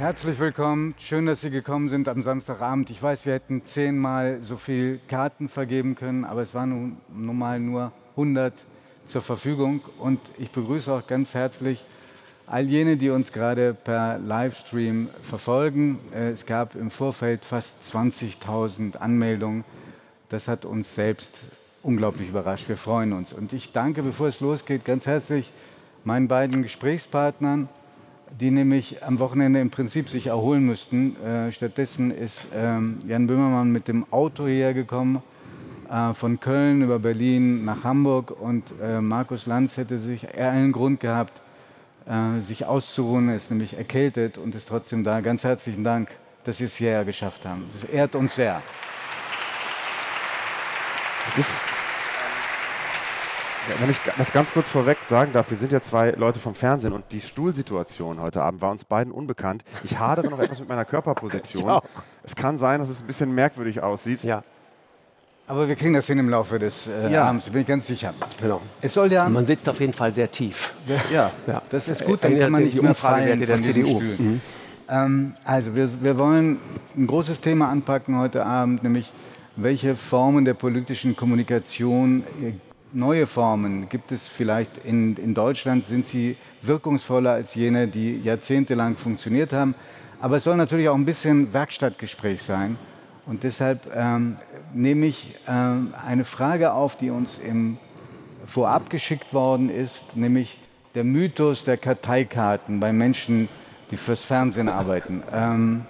Herzlich willkommen. Schön, dass Sie gekommen sind am Samstagabend. Ich weiß, wir hätten zehnmal so viel Karten vergeben können, aber es waren nun, mal nur 100 zur Verfügung. Und ich begrüße auch ganz herzlich all jene, die uns gerade per Livestream verfolgen. Äh, es gab im Vorfeld fast 20.000 Anmeldungen. Das hat uns selbst unglaublich überrascht. Wir freuen uns. Und ich danke, bevor es losgeht, ganz herzlich meinen beiden Gesprächspartnern, die nämlich am Wochenende im Prinzip sich erholen müssten. Äh, stattdessen ist ähm, Jan Böhmermann mit dem Auto hierher gekommen, äh, von Köln über Berlin nach Hamburg und äh, Markus Lanz hätte sich eher einen Grund gehabt, äh, sich auszuruhen, er ist nämlich erkältet und ist trotzdem da. Ganz herzlichen Dank, dass Sie es hierher geschafft haben. Das ehrt uns sehr. Es ist, wenn ich das ganz kurz vorweg sagen darf, wir sind ja zwei Leute vom Fernsehen und die Stuhlsituation heute Abend war uns beiden unbekannt. Ich hadere noch etwas mit meiner Körperposition. Es kann sein, dass es ein bisschen merkwürdig aussieht. Ja. Aber wir kriegen das hin im Laufe des äh, Ja. Abends, bin ich ganz sicher. Genau. Es soll ja, Man sitzt auf jeden Fall sehr tief. Ja. Ja. das ist gut, dann kann man die nicht mehr fallen der von diesen CDU. Stühlen. Ähm, also wir, wir wollen ein großes Thema anpacken heute Abend, nämlich welche Formen der politischen Kommunikation, äh, neue Formen gibt es vielleicht in, in Deutschland, sind sie wirkungsvoller als jene, die jahrzehntelang funktioniert haben. Aber es soll natürlich auch ein bisschen Werkstattgespräch sein. Und deshalb ähm, nehme ich ähm, eine Frage auf, die uns im vorab geschickt worden ist, nämlich der Mythos der Karteikarten bei Menschen, die fürs Fernsehen arbeiten. Ähm,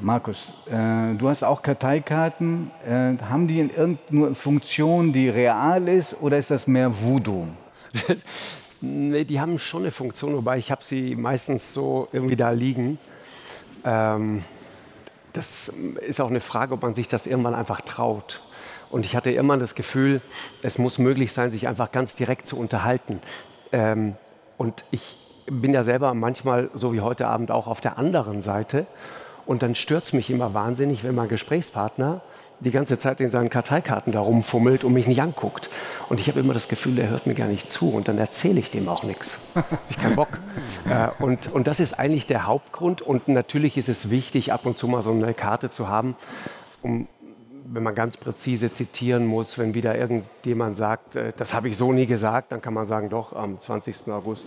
Markus, äh, du hast auch Karteikarten. Äh, haben die in irgendeiner Funktion, die real ist, oder ist das mehr Voodoo? Nee, die haben schon eine Funktion, wobei ich habe sie meistens so irgendwie da liegen. Ähm, das ist auch eine Frage, ob man sich das irgendwann einfach traut. Und ich hatte immer das Gefühl, es muss möglich sein, sich einfach ganz direkt zu unterhalten. Ähm, und ich bin ja selber manchmal, so wie heute Abend, auch auf der anderen Seite. Und dann stört es mich immer wahnsinnig, wenn mein Gesprächspartner die ganze Zeit in seinen Karteikarten da rumfummelt und mich nicht anguckt. Und ich habe immer das Gefühl, der hört mir gar nicht zu und dann erzähle ich dem auch nichts. Ich keinen Bock. Äh, und, und das ist eigentlich der Hauptgrund. Und natürlich ist es wichtig, ab und zu mal so eine Karte zu haben, um wenn man ganz präzise zitieren muss, wenn wieder irgendjemand sagt, äh, das habe ich so nie gesagt, dann kann man sagen, doch, am 20. August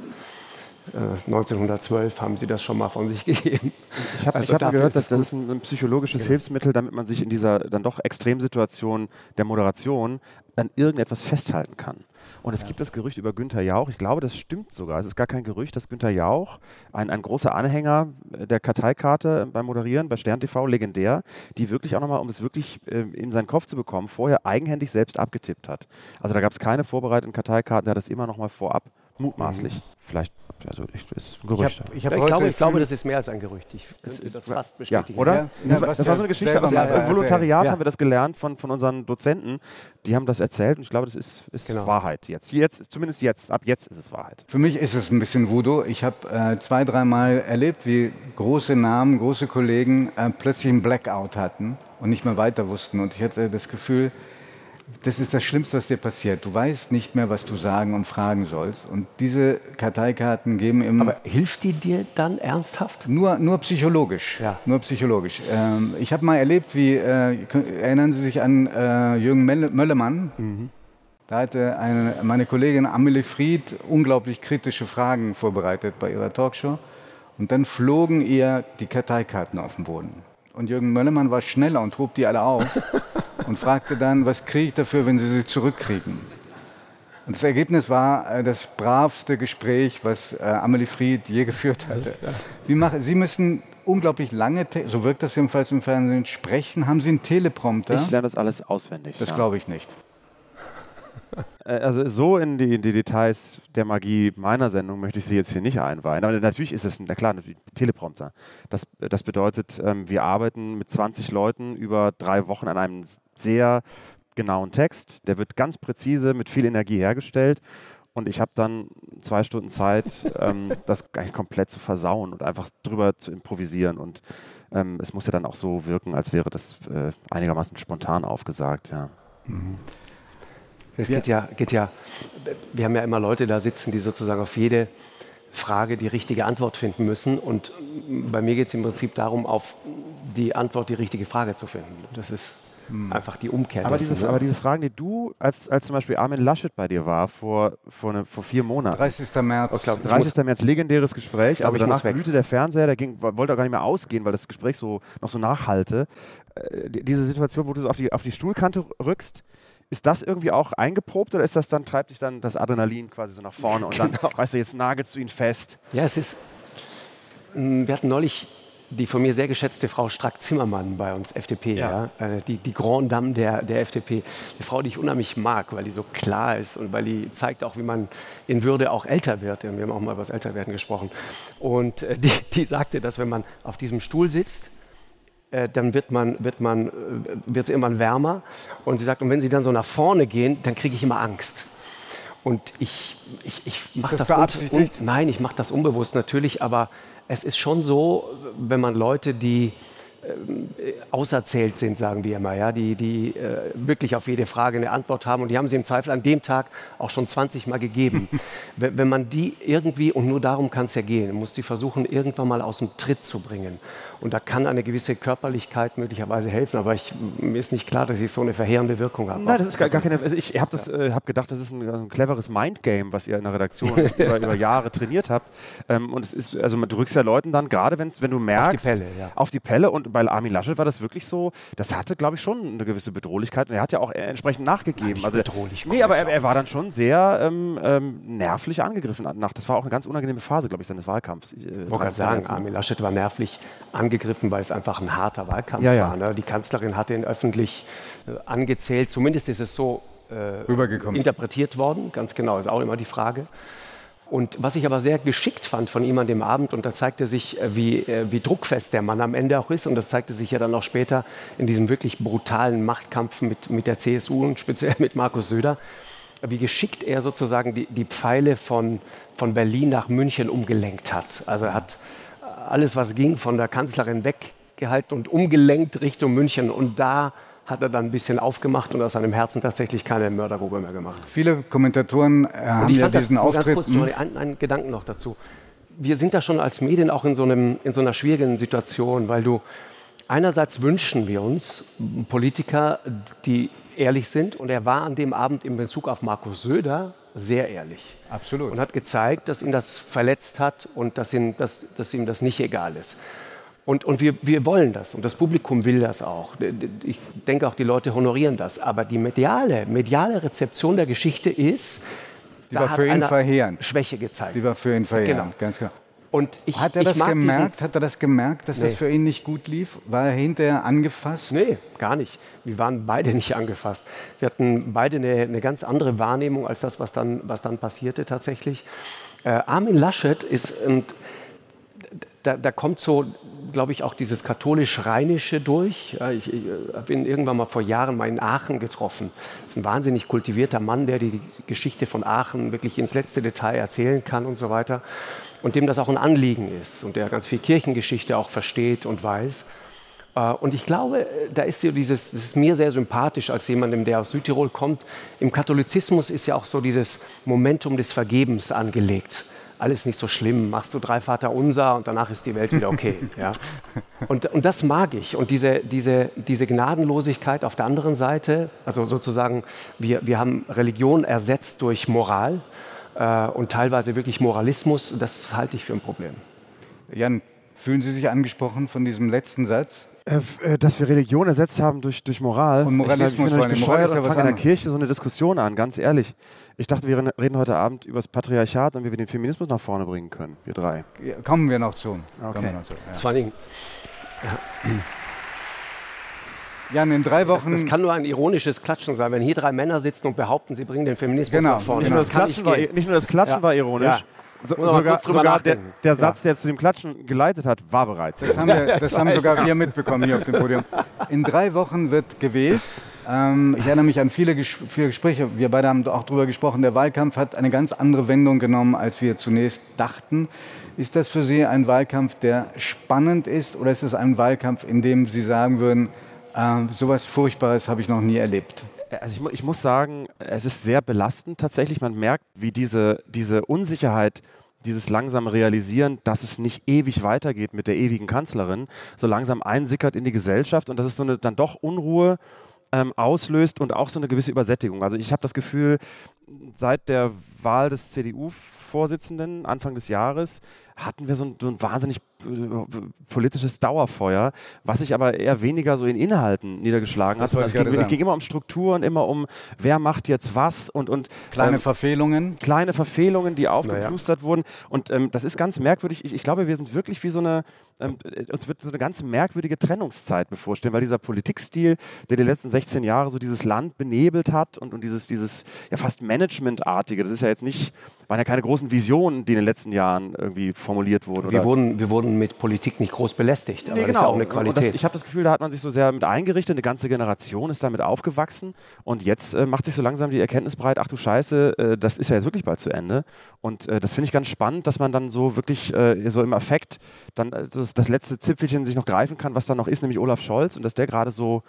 1912 haben sie das schon mal von sich gegeben. Ich habe Also hab gehört, dass das ist ein, ein psychologisches Hilfsmittel, damit man sich in dieser dann doch Extremsituation der Moderation an irgendetwas festhalten kann. Und es gibt das Gerücht über Günther Jauch, ich glaube, das stimmt sogar. Es ist gar kein Gerücht, dass Günther Jauch, ein, ein großer Anhänger äh, der Karteikarte beim Moderieren, bei Stern TV, legendär, die wirklich auch nochmal, um es wirklich äh, in seinen Kopf zu bekommen, vorher eigenhändig selbst abgetippt hat. Also da gab es keine vorbereiteten Karteikarten, der hat das immer nochmal vorab mutmaßlich. Vielleicht, also ich, ist ein Gerücht. Ich, Ich, hab glaube, heute ich glaube, das ist mehr als ein Gerücht. Ich könnte ist- das fast Ja, bestätigen. oder? Ja, das, ja, war, das war so eine Geschichte, aus dem. Volontariat Ja. haben wir das gelernt von, von unseren Dozenten. Die haben das erzählt und ich glaube, das ist, ist Genau. Wahrheit jetzt. jetzt. Zumindest jetzt, ab jetzt ist es Wahrheit. Für mich ist es ein bisschen Voodoo. Ich habe äh, zwei, dreimal erlebt, wie große Namen, große Kollegen äh, plötzlich einen Blackout hatten und nicht mehr weiter wussten. Und ich hatte das Gefühl, das ist das Schlimmste, was dir passiert. Du weißt nicht mehr, was du sagen und fragen sollst. Und diese Karteikarten geben immer Aber hilft die dir dann ernsthaft? nur, nur psychologisch. Ja. Nur psychologisch. Ähm, ich habe mal erlebt, wie, äh, erinnern Sie sich an äh, Jürgen Melle, Möllemann? Da hatte eine, meine Kollegin Amelie Fried unglaublich kritische Fragen vorbereitet bei ihrer Talkshow. Und dann flogen ihr die Karteikarten auf den Boden. Und Jürgen Möllemann war schneller und hob die alle auf und fragte dann, was kriege ich dafür, wenn Sie sie zurückkriegen? Und das Ergebnis war äh, das bravste Gespräch, was äh, Amelie Fried je geführt hatte. Machen, Sie müssen unglaublich lange, so wirkt das jedenfalls im Fernsehen, sprechen. Haben Sie einen Teleprompter? Ich lerne das alles auswendig. das ja. glaube ich nicht. Äh, Also so in die, in die Details der Magie meiner Sendung möchte ich Sie jetzt hier nicht einweihen. Aber natürlich ist es, na klar, natürlich Teleprompter. Das, das bedeutet, ähm, wir arbeiten mit 20 Leuten über drei Wochen an einem sehr genauen Text. Der wird ganz präzise mit viel Energie hergestellt. Und ich habe dann zwei Stunden Zeit, ähm, das eigentlich komplett zu versauen und einfach drüber zu improvisieren. Und ähm, es muss ja dann auch so wirken, als wäre das äh, einigermaßen spontan aufgesagt. Ja. Es geht ja, geht ja, wir haben ja immer Leute da sitzen, die sozusagen auf jede Frage die richtige Antwort finden müssen. Und bei mir geht es im Prinzip darum, auf die Antwort die richtige Frage zu finden. Das ist hm. einfach die Umkehr. Aber, diese, ne? aber diese Fragen, die du, als, als zum Beispiel Armin Laschet bei dir war, vor, vor, ne, vor vier Monaten. 30. März. Ich glaub, 30. Muss, März, legendäres Gespräch. Also danach blühte der Fernseher, der ging, wollte auch gar nicht mehr ausgehen, weil das Gespräch so noch so nachhalte. Äh, diese Situation, wo du so auf die, auf die Stuhlkante rückst, ist das irgendwie auch eingeprobt oder ist das dann, treibt dich dann das Adrenalin quasi so nach vorne und genau. dann, weißt du, jetzt nagelst du ihn fest? Ja, es ist, hm, wir hatten neulich die von mir sehr geschätzte Frau Strack-Zimmermann bei uns, FDP, ja. ja. Äh, die, die Grand Dame der, der FDP. Eine Frau, die ich unheimlich mag, weil die so klar ist und weil die zeigt auch, wie man in Würde auch älter wird. Wir haben auch mal über das Älterwerden gesprochen. Und äh, die, die sagte, dass wenn man auf diesem Stuhl sitzt, dann wird man, wird man, wird es irgendwann wärmer. Und sie sagt, und wenn sie dann so nach vorne gehen, dann kriege ich immer Angst. Und ich, ich, ich mache das, das un, nein, ich mache das unbewusst natürlich, aber es ist schon so, wenn man Leute, die äh, auserzählt sind, sagen wir immer, ja, die, die äh, wirklich auf jede Frage eine Antwort haben und die haben sie im Zweifel an dem Tag auch schon 20 Mal gegeben. wenn man die irgendwie, und nur darum kann es ja gehen, muss die versuchen, irgendwann mal aus dem Tritt zu bringen. Und da kann eine gewisse Körperlichkeit möglicherweise helfen, aber ich, mir ist nicht klar, dass ich so eine verheerende Wirkung habe. Nein, das ist gar, gar keine. Also ich habe äh, hab gedacht, das ist ein, ein cleveres Mindgame, was ihr in der Redaktion über, über, Jahre trainiert habt. Ähm, und es ist, also man drückst ja Leuten dann gerade, wenn du merkst, auf die Pelle, ja. auf die Pelle. Und bei Armin Laschet war das wirklich so, das hatte, glaube ich, schon eine gewisse Bedrohlichkeit. Und er hat ja auch entsprechend nachgegeben. Nein, also bedrohlich. Nee, aber er, er, war dann schon sehr ähm, ähm, nervlich angegriffen. Nach, das war auch eine ganz unangenehme Phase, glaube ich, seines Wahlkampfs. Ich äh, wollte sagen, Armin Laschet war nervlich angegriffen, weil es einfach einfach ein harter Wahlkampf ja, ja. war. Ne? Die Kanzlerin hatte ihn öffentlich äh, angezählt. Zumindest ist es so äh, interpretiert worden. Ganz genau, ist auch immer die Frage. Und was ich aber sehr geschickt fand von ihm an dem Abend, und da zeigte sich, äh, wie, äh, wie druckfest der Mann am Ende auch ist, und das zeigte sich ja dann auch später in diesem wirklich brutalen Machtkampf mit, mit der CSU und speziell mit Markus Söder, wie geschickt er sozusagen die, die Pfeile von, von Berlin nach München umgelenkt hat. Also er hat alles, was ging, von der Kanzlerin weg gehalten und umgelenkt Richtung München. Und da hat er dann ein bisschen aufgemacht und aus seinem Herzen tatsächlich keine Mördergrube mehr gemacht. Viele Kommentatoren äh, haben ja diesen das, Auftritt... Ganz kurz, Johnny, einen, einen Gedanken noch dazu. Wir sind da schon als Medien auch in so, einem, in so einer schwierigen Situation, weil du einerseits wünschen wir uns Politiker, die ehrlich sind. Und er war an dem Abend in Bezug auf Markus Söder sehr ehrlich. Absolut. Und hat gezeigt, dass ihn das verletzt hat und dass ihm, dass, dass ihm das nicht egal ist. Und, und wir, wir wollen das und das Publikum will das auch. Ich denke auch, die Leute honorieren das. Aber die mediale, mediale Rezeption der Geschichte ist, die da war für ihn verheerend. Schwäche gezeigt. Die war für ihn verheerend, genau. ganz genau. Und ich, hat er das gemerkt? Hat er das gemerkt, dass nee. das für ihn nicht gut lief? War er hinterher angefasst? Nee, gar nicht. Wir waren beide nicht angefasst. Wir hatten beide eine, eine ganz andere Wahrnehmung als das, was dann, was dann passierte tatsächlich. Äh, Armin Laschet ist, und da, da kommt so glaube ich, auch dieses katholisch-rheinische durch. Ich, ich habe ihn irgendwann mal vor Jahren mal in Aachen getroffen. Das ist ein wahnsinnig kultivierter Mann, der die Geschichte von Aachen wirklich ins letzte Detail erzählen kann und so weiter. Und dem das auch ein Anliegen ist und der ganz viel Kirchengeschichte auch versteht und weiß. Äh, und ich glaube, da ist so dieses, das ist mir sehr sympathisch als jemandem, der aus Südtirol kommt. Im Katholizismus ist ja auch so dieses Momentum des Vergebens angelegt alles nicht so schlimm, machst du drei Vater unser und danach ist die Welt wieder okay. ja. und, und das mag ich. Und diese, diese, diese Gnadenlosigkeit auf der anderen Seite, also sozusagen, wir, wir haben Religion ersetzt durch Moral äh, und teilweise wirklich Moralismus, das halte ich für ein Problem. Jan, fühlen Sie sich angesprochen von diesem letzten Satz? Äh, äh, dass wir Religion ersetzt haben durch, durch Moral. Und Moralismus ich, ich, ich bescheuert und fange in der Kirche so eine Diskussion an, ganz ehrlich. Ich dachte, wir reden heute Abend über das Patriarchat und wie wir den Feminismus nach vorne bringen können, wir drei. Ja, kommen wir noch zu. Okay. Wir noch zu. Ja. Vor allem, ja. Jan, in drei Wochen. Das, das, kann nur ein ironisches Klatschen sein, wenn hier drei Männer sitzen und behaupten, sie bringen den Feminismus genau. nach vorne. Nicht, nur das, Klatschen war, nicht nur das Klatschen war ironisch, so, sogar, sogar der, der, Satz, der zu dem Klatschen geleitet hat, war bereits. Das haben, wir, das haben sogar wir mitbekommen hier auf dem Podium. In drei Wochen wird gewählt. Ähm, ich erinnere mich an viele, Ges viele Gespräche. Wir beide haben auch darüber gesprochen. Der Wahlkampf hat eine ganz andere Wendung genommen, als wir zunächst dachten. Ist das für Sie ein Wahlkampf, der spannend ist, oder ist es ein Wahlkampf, in dem Sie sagen würden, äh, sowas Furchtbares habe ich noch nie erlebt? Also ich, ich, muss sagen, es ist sehr belastend tatsächlich. Man merkt, wie diese, diese Unsicherheit dieses langsame Realisieren, dass es nicht ewig weitergeht mit der ewigen Kanzlerin, so langsam einsickert in die Gesellschaft und dass es so eine dann doch Unruhe ähm, auslöst und auch so eine gewisse Übersättigung. Also ich habe das Gefühl, seit der Wahl des CDU-Vorsitzenden Anfang des Jahres hatten wir so ein, so ein wahnsinnig politisches Dauerfeuer, was sich aber eher weniger so in Inhalten niedergeschlagen hat. Es ging, ging, immer um Strukturen, immer um, wer macht jetzt was und. und kleine ähm, Verfehlungen. Kleine Verfehlungen, die aufgeplustert naja. wurden. Und ähm, das ist ganz merkwürdig. Ich, ich, glaube, wir sind wirklich wie so eine, ähm, uns wird so eine ganz merkwürdige Trennungszeit bevorstehen, weil dieser Politikstil, der die letzten 16 Jahre so dieses Land benebelt hat und, und dieses, dieses ja fast Managementartige, das ist ja jetzt nicht, waren ja keine großen Visionen, die in den letzten Jahren irgendwie formuliert wurden. Wir, wurden, wir wurden mit Politik nicht groß belästigt, aber nee, genau. das ist ja genau. auch eine Qualität. Das, ich habe das Gefühl, da hat man sich so sehr mit eingerichtet, eine ganze Generation ist damit aufgewachsen und jetzt äh, macht sich so langsam die Erkenntnis breit, ach du Scheiße, äh, das ist ja jetzt wirklich bald zu Ende und äh, das finde ich ganz spannend, dass man dann so wirklich äh, so im Affekt dann äh, das, das letzte Zipfelchen sich noch greifen kann, was da noch ist, nämlich Olaf Scholz und dass der gerade so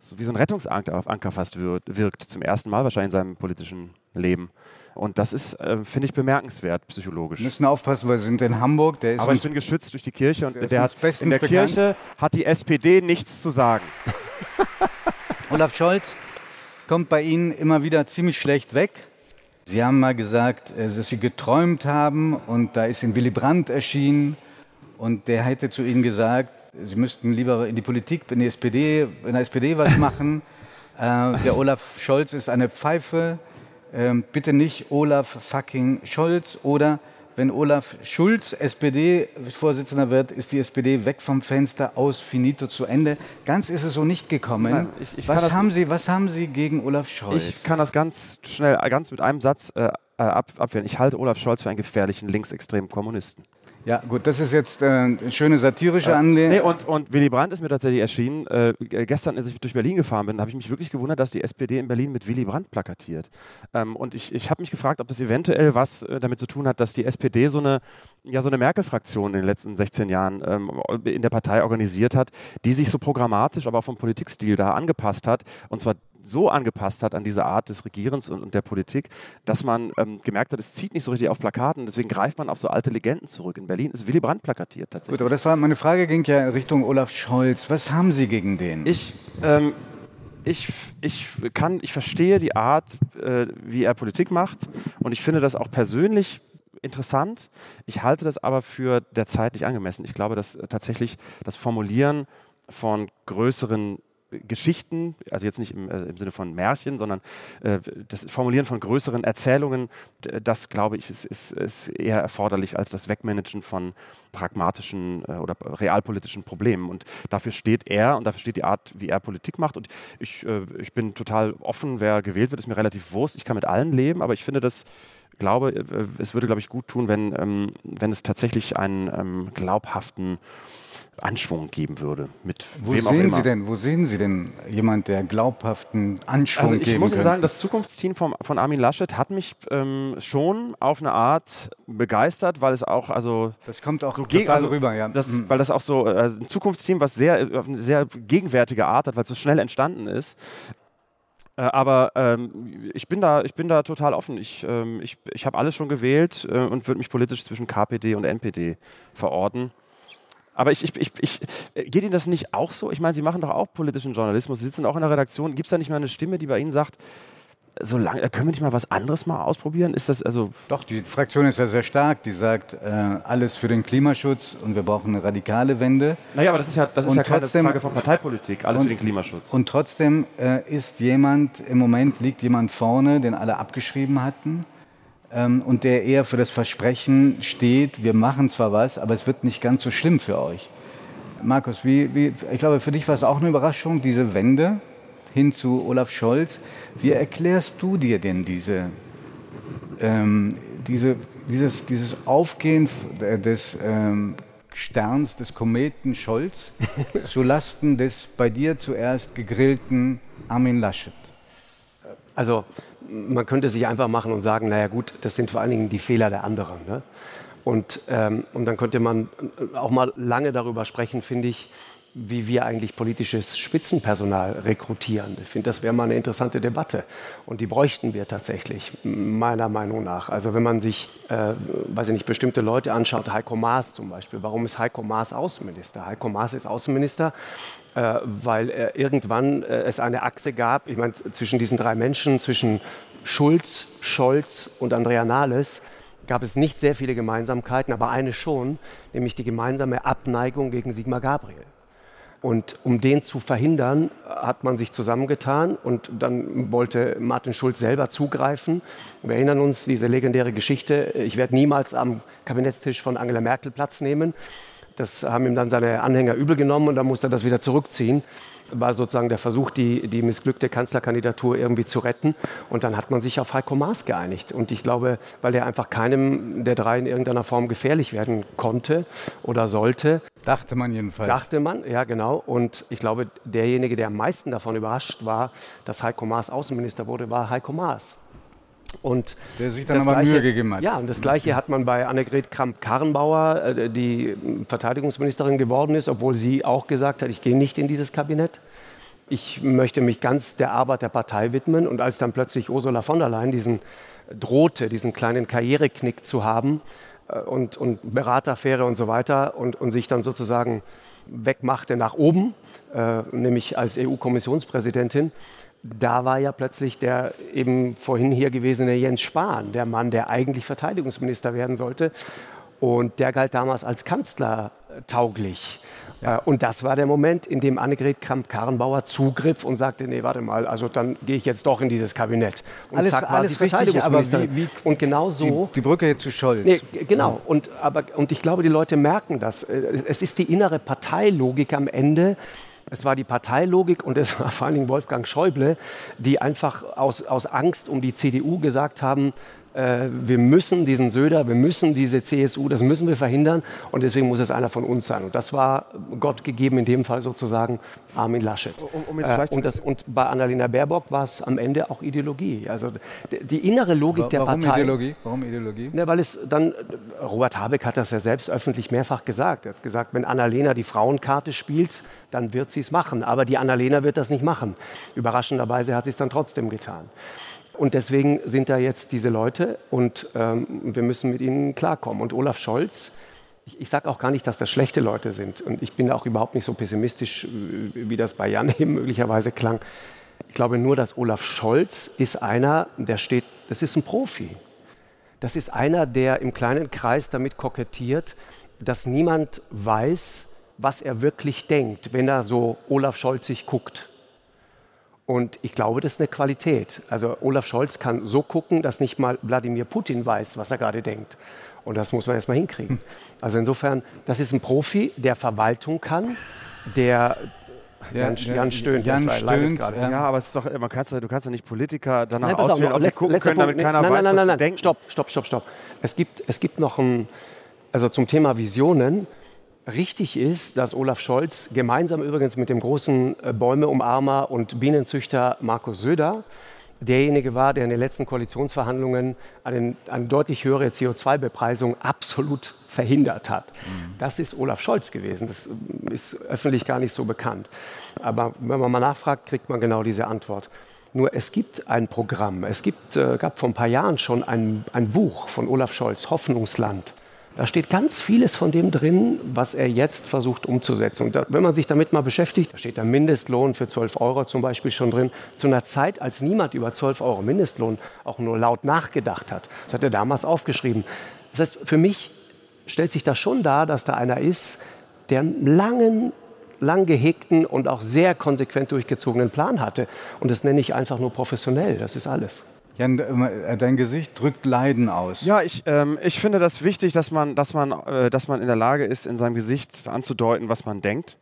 so wie so ein Rettungsanker fast wirkt, zum ersten Mal wahrscheinlich in seinem politischen Leben. Und das ist, äh, finde ich, bemerkenswert psychologisch. Wir müssen aufpassen, weil wir sind in Hamburg. Aber ich bin geschützt durch die Kirche und der, der hat, in der bekannt. Kirche hat die SPD nichts zu sagen. Olaf Scholz kommt bei Ihnen immer wieder ziemlich schlecht weg. Sie haben mal gesagt, äh, dass Sie geträumt haben und da ist Ihnen Willy Brandt erschienen und der hätte zu Ihnen gesagt, Sie müssten lieber in die Politik, in, die SPD, in der SPD was machen. äh, der Olaf Scholz ist eine Pfeife ähm, bitte nicht Olaf fucking Scholz oder wenn Olaf Schulz SPD-Vorsitzender wird, ist die SPD weg vom Fenster, aus, finito, zu Ende. Ganz ist es so nicht gekommen. Nein, ich, ich was, haben Sie, was haben Sie gegen Olaf Scholz? Ich kann das ganz schnell, ganz mit einem Satz äh, äh ab, abwehren. Ich halte Olaf Scholz für einen gefährlichen linksextremen Kommunisten. Ja, gut, das ist jetzt äh, eine schöne satirische Anlehnung. Nee, und, und Willy Brandt ist mir tatsächlich erschienen. Äh, gestern, als ich durch Berlin gefahren bin, habe ich mich wirklich gewundert, dass die SPD in Berlin mit Willy Brandt plakatiert. Ähm, und ich, ich habe mich gefragt, ob das eventuell was äh, damit zu tun hat, dass die SPD so eine, ja, so eine Merkel-Fraktion in den letzten 16 Jahren ähm, in der Partei organisiert hat, die sich so programmatisch, aber auch vom Politikstil da angepasst hat. Und zwar so angepasst hat an diese Art des Regierens und, und der Politik, dass man ähm, gemerkt hat, es zieht nicht so richtig auf Plakaten. Deswegen greift man auf so alte Legenden zurück. In Berlin ist Willy Brandt plakatiert tatsächlich. Gut, aber das war meine Frage ging ja Richtung Olaf Scholz. Was haben Sie gegen den? Ich ähm, ich, ich, kann, ich verstehe die Art, äh, wie er Politik macht und ich finde das auch persönlich interessant. Ich halte das aber für der Zeit nicht angemessen. Ich glaube, dass tatsächlich das Formulieren von größeren Geschichten, also jetzt nicht im, äh, im Sinne von Märchen, sondern äh, das Formulieren von größeren Erzählungen, das glaube ich, ist, ist, ist, eher erforderlich als das Wegmanagen von pragmatischen äh, oder realpolitischen Problemen. Und dafür steht er und dafür steht die Art, wie er Politik macht. Und ich, äh, ich bin total offen, wer gewählt wird, ist mir relativ wurscht. Ich kann mit allen leben, aber ich finde das glaube, äh, es würde, glaube ich, gut tun, wenn, ähm, wenn es tatsächlich einen ähm, glaubhaften Anschwung geben würde. Mit wo wem sehen Sie denn, wo sehen Sie denn jemand, der glaubhaften Anschwung also ich geben muss Ihnen sagen, das Zukunftsteam von, von Armin Laschet hat mich ähm, schon auf eine Art begeistert, weil es auch also das kommt auch so total also, rüber, ja. Das, mhm. Weil das auch so äh, ein Zukunftsteam, was sehr auf eine sehr gegenwärtige Art hat, weil es so schnell entstanden ist. Äh, aber ähm, ich, bin da, ich bin da total offen. Ich, ähm, ich, ich habe alles schon gewählt äh, und würde mich politisch zwischen KPD und NPD verorten. Aber ich, ich, ich, ich, äh, geht Ihnen das nicht auch so? Ich meine, Sie machen doch auch politischen Journalismus. Sie sitzen auch in der Redaktion. Gibt es da nicht mal eine Stimme, die bei Ihnen sagt, so lange, äh, können wir nicht mal was anderes mal ausprobieren? Ist das also Doch, die Fraktion ist ja sehr stark. Die sagt, äh, alles für den Klimaschutz und wir brauchen eine radikale Wende. Naja, aber das ist ja, das ist ja trotzdem, keine Frage von Parteipolitik. Alles und, für den Klimaschutz. Und trotzdem äh, ist jemand, im Moment liegt jemand vorne, den alle abgeschrieben hatten ähm, und der eher für das Versprechen steht, wir machen zwar was, aber es wird nicht ganz so schlimm für euch. Markus, wie, wie, ich glaube, für dich war es auch eine Überraschung, diese Wende hin zu Olaf Scholz. Wie erklärst du dir denn diese, ähm, diese, dieses, dieses Aufgehen des ähm, Sterns, des Kometen Scholz zu Lasten des bei dir zuerst gegrillten Armin Laschet? Also man könnte sich einfach machen und sagen, naja gut, das sind vor allen Dingen die Fehler der anderen. Ne? Und, ähm, und dann könnte man auch mal lange darüber sprechen, finde ich, wie wir eigentlich politisches Spitzenpersonal rekrutieren. Ich finde, das wäre mal eine interessante Debatte. Und die bräuchten wir tatsächlich, meiner Meinung nach. Also wenn man sich, äh, weiß ich nicht, bestimmte Leute anschaut, Heiko Maas zum Beispiel. Warum ist Heiko Maas Außenminister? Heiko Maas ist Außenminister, äh, weil äh, irgendwann es eine Achse gab, ich meine, zwischen diesen drei Menschen, zwischen Schulz, Scholz und Andrea Nahles, gab es nicht sehr viele Gemeinsamkeiten, aber eine schon, nämlich die gemeinsame Abneigung gegen Sigmar Gabriel. Und um den zu verhindern, hat man sich zusammengetan und dann wollte Martin Schulz selber zugreifen. Wir erinnern uns diese legendäre Geschichte, ich werde niemals am Kabinettstisch von Angela Merkel Platz nehmen. Das haben ihm dann seine Anhänger übel genommen und dann musste er das wieder zurückziehen war sozusagen der Versuch, die, die missglückte Kanzlerkandidatur irgendwie zu retten. Und dann hat man sich auf Heiko Maas geeinigt. Und ich glaube, weil er einfach keinem der drei in irgendeiner Form gefährlich werden konnte oder sollte. Dachte man jedenfalls. Dachte man, ja genau. Und ich glaube, derjenige, der am meisten davon überrascht war, dass Heiko Maas Außenminister wurde, war Heiko Maas. Und der sich dann aber Gleiche, Mühe gegeben hat. Ja, und das Gleiche hat man bei Annegret Kramp-Karrenbauer, äh, die Verteidigungsministerin geworden ist, obwohl sie auch gesagt hat, ich gehe nicht in dieses Kabinett. Ich möchte mich ganz der Arbeit der Partei widmen. Und als dann plötzlich Ursula von der Leyen diesen drohte, diesen kleinen Karriereknick zu haben äh, und, und Beraterfähre und so weiter und, und sich dann sozusagen wegmachte nach oben, äh, nämlich als EU-Kommissionspräsidentin, da war ja plötzlich der eben vorhin hier gewesene Jens Spahn, der Mann, der eigentlich Verteidigungsminister werden sollte. Und der galt damals als Kanzler tauglich. Ja. Äh, und das war der Moment, in dem Annegret Kramp-Karrenbauer zugriff und sagte, nee, warte mal, also dann gehe ich jetzt doch in dieses Kabinett. Und alles, zack, alles richtig, aber wie, wie, und genau so... Die, die Brücke jetzt zu Scholz. Nee, genau, und, aber, und ich glaube, die Leute merken das. Äh, es ist die innere Parteilogik am Ende, es war die Parteilogik und es war vor allen Dingen Wolfgang Schäuble, die einfach aus, aus Angst um die CDU gesagt haben, äh, wir müssen diesen Söder, wir müssen diese CSU, das müssen wir verhindern und deswegen muss es einer von uns sein. Und das war Gott gegeben, in dem Fall sozusagen Armin Laschet. Um, um äh, und, das, und, bei Annalena Baerbock war es am Ende auch Ideologie. Also die innere Logik Warum der Partei. Warum Ideologie? Warum Ideologie? Ne, weil es dann, Robert Habeck hat das ja selbst öffentlich mehrfach gesagt. Er hat gesagt, wenn Annalena die Frauenkarte spielt, dann wird sie es machen. Aber die Annalena wird das nicht machen. Überraschenderweise hat sie es dann trotzdem getan. Und deswegen sind da jetzt diese Leute und ähm, wir müssen mit ihnen klarkommen. Und Olaf Scholz, ich, ich sage auch gar nicht, dass das schlechte Leute sind. Und ich bin auch überhaupt nicht so pessimistisch, wie das bei Jan eben möglicherweise klang. Ich glaube nur, dass Olaf Scholz ist einer, der steht, das ist ein Profi. Das ist einer, der im kleinen Kreis damit kokettiert, dass niemand weiß, was er wirklich denkt, wenn er so Olaf Scholz sich guckt. Und ich glaube, das ist eine Qualität. Also Olaf Scholz kann so gucken, dass nicht mal Wladimir Putin weiß, was er gerade denkt. Und das muss man erstmal hinkriegen. Also insofern, das ist ein Profi, der Verwaltung kann, der Jan, Jan stöhnt, Jan stöhnt gerade. Ja. ja. aber es ist doch, man kannst, du kannst ja nicht Politiker danach nein, auswählen, ob die gucken können, damit keiner nein, weiß, nein, nein, was nein, denken. Stopp, stopp, stopp, stopp. Es gibt, es gibt noch ein, also zum Thema Visionen, richtig ist, dass Olaf Scholz gemeinsam übrigens mit dem großen äh, Bäumeumarmer und Bienenzüchter Markus Söder derjenige war, der in den letzten Koalitionsverhandlungen eine, eine deutlich höhere CO2-Bepreisung absolut verhindert hat. Mhm. Das ist Olaf Scholz gewesen. Das äh, ist öffentlich gar nicht so bekannt. Aber wenn man mal nachfragt, kriegt man genau diese Antwort. Nur es gibt ein Programm. Es gibt, äh, gab vor ein paar Jahren schon ein, ein Buch von Olaf Scholz, Hoffnungsland. Da steht ganz vieles von dem drin, was er jetzt versucht umzusetzen. Und da, wenn man sich damit mal beschäftigt, da steht der Mindestlohn für 12 Euro zum Beispiel schon drin. Zu einer Zeit, als niemand über 12 Euro Mindestlohn auch nur laut nachgedacht hat. Das hat er damals aufgeschrieben. Das heißt, für mich stellt sich das schon dar, dass da einer ist, der einen langen, lang gehegten und auch sehr konsequent durchgezogenen Plan hatte. Und das nenne ich einfach nur professionell. Das ist alles. Jan, äh, dein Gesicht drückt Leiden aus. Ja, ich, ähm, ich finde das wichtig, dass man, dass, man, äh, dass man in der Lage ist, in seinem Gesicht anzudeuten, was man denkt.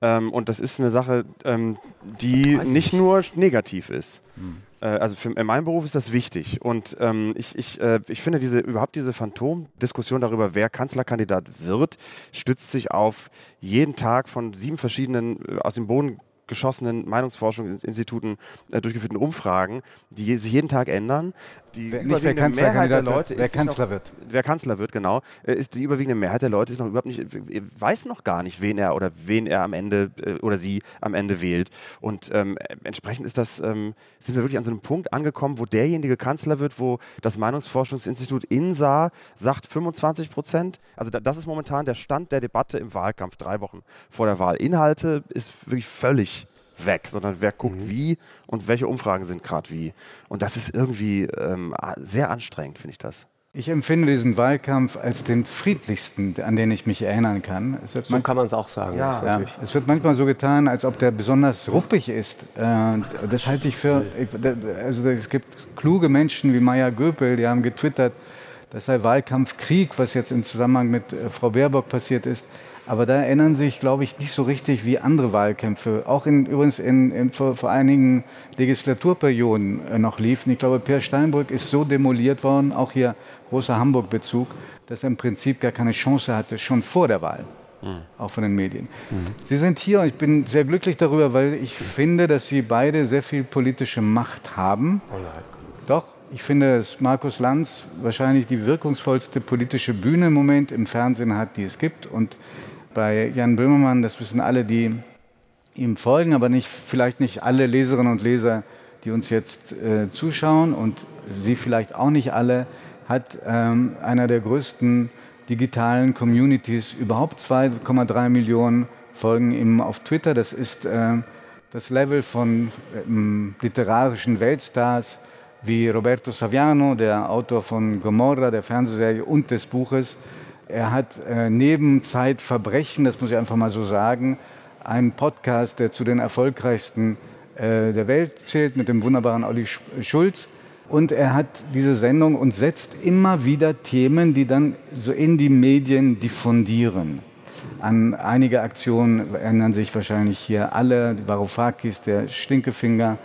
Ähm, und das ist eine Sache, ähm, die nicht nur negativ ist. Hm. Äh, also für, in meinem Beruf ist das wichtig. Und ähm, ich, ich, äh, ich finde diese, überhaupt diese Phantomdiskussion darüber, wer Kanzlerkandidat wird, stützt sich auf jeden Tag von sieben verschiedenen äh, aus dem Boden geschossenen Meinungsforschungsinstituten äh, durchgeführten Umfragen, die sich jeden Tag ändern. Die wer, nicht wer Mehrheit der Leute wer Kanzler noch, wird. Wer Kanzler wird, genau, äh, ist die überwiegende Mehrheit der Leute ist noch überhaupt nicht, weiß noch gar nicht, wen er oder wen er am Ende äh, oder sie am Ende wählt. Und ähm, entsprechend ist das, ähm, sind wir wirklich an so einem Punkt angekommen, wo derjenige Kanzler wird, wo das Meinungsforschungsinstitut INSA sagt 25 Prozent. Also da, das ist momentan der Stand der Debatte im Wahlkampf, drei Wochen vor der Wahl. Inhalte ist wirklich völlig weg, sondern wer guckt mhm. wie und welche Umfragen sind gerade wie. Und das ist irgendwie ähm, sehr anstrengend, finde ich das. Ich empfinde diesen Wahlkampf als den friedlichsten, an den ich mich erinnern kann. so kann man es auch sagen. Ja, ja, es wird manchmal so getan, als ob der besonders ruppig ist. Äh, das halte ich für. Also es gibt kluge Menschen wie Maya Göpel, die haben getwittert, das sei Wahlkampfkrieg, was jetzt im Zusammenhang mit äh, Frau Baerbock passiert ist. Aber da erinnern sich, glaube ich, nicht so richtig wie andere Wahlkämpfe. Auch in, übrigens in, in vor, vor, einigen Legislaturperioden äh, noch liefen. Ich glaube, Per Steinbrück ist so demoliert worden, auch hier großer Hamburg-Bezug, dass er im Prinzip gar keine Chance hatte, schon vor der Wahl. Mhm. Auch von den Medien. Mhm. Sie sind hier und ich bin sehr glücklich darüber, weil ich finde, dass Sie beide sehr viel politische Macht haben. Doch, ich finde, dass Markus Lanz wahrscheinlich die wirkungsvollste politische Bühne im Moment im Fernsehen hat, die es gibt. Und bei Jan Böhmermann, das wissen alle, die ihm folgen, aber nicht, vielleicht nicht alle Leserinnen und Leser, die uns jetzt äh, zuschauen und Sie vielleicht auch nicht alle, hat ähm, einer der größten digitalen Communities überhaupt 2,3 Millionen Folgen ihm auf Twitter. Das ist äh, das Level von ähm, literarischen Weltstars wie Roberto Saviano, der Autor von Gomorra, der Fernsehserie und des Buches. Er hat äh, neben Zeitverbrechen, das muss ich einfach mal so sagen, einen Podcast, der zu den erfolgreichsten äh, der Welt zählt, mit dem wunderbaren Olli Schulz. Und er hat diese Sendung und setzt immer wieder Themen, die dann so in die Medien diffundieren. An einige Aktionen erinnern sich wahrscheinlich hier alle, Varoufakis, der Stinkefinger,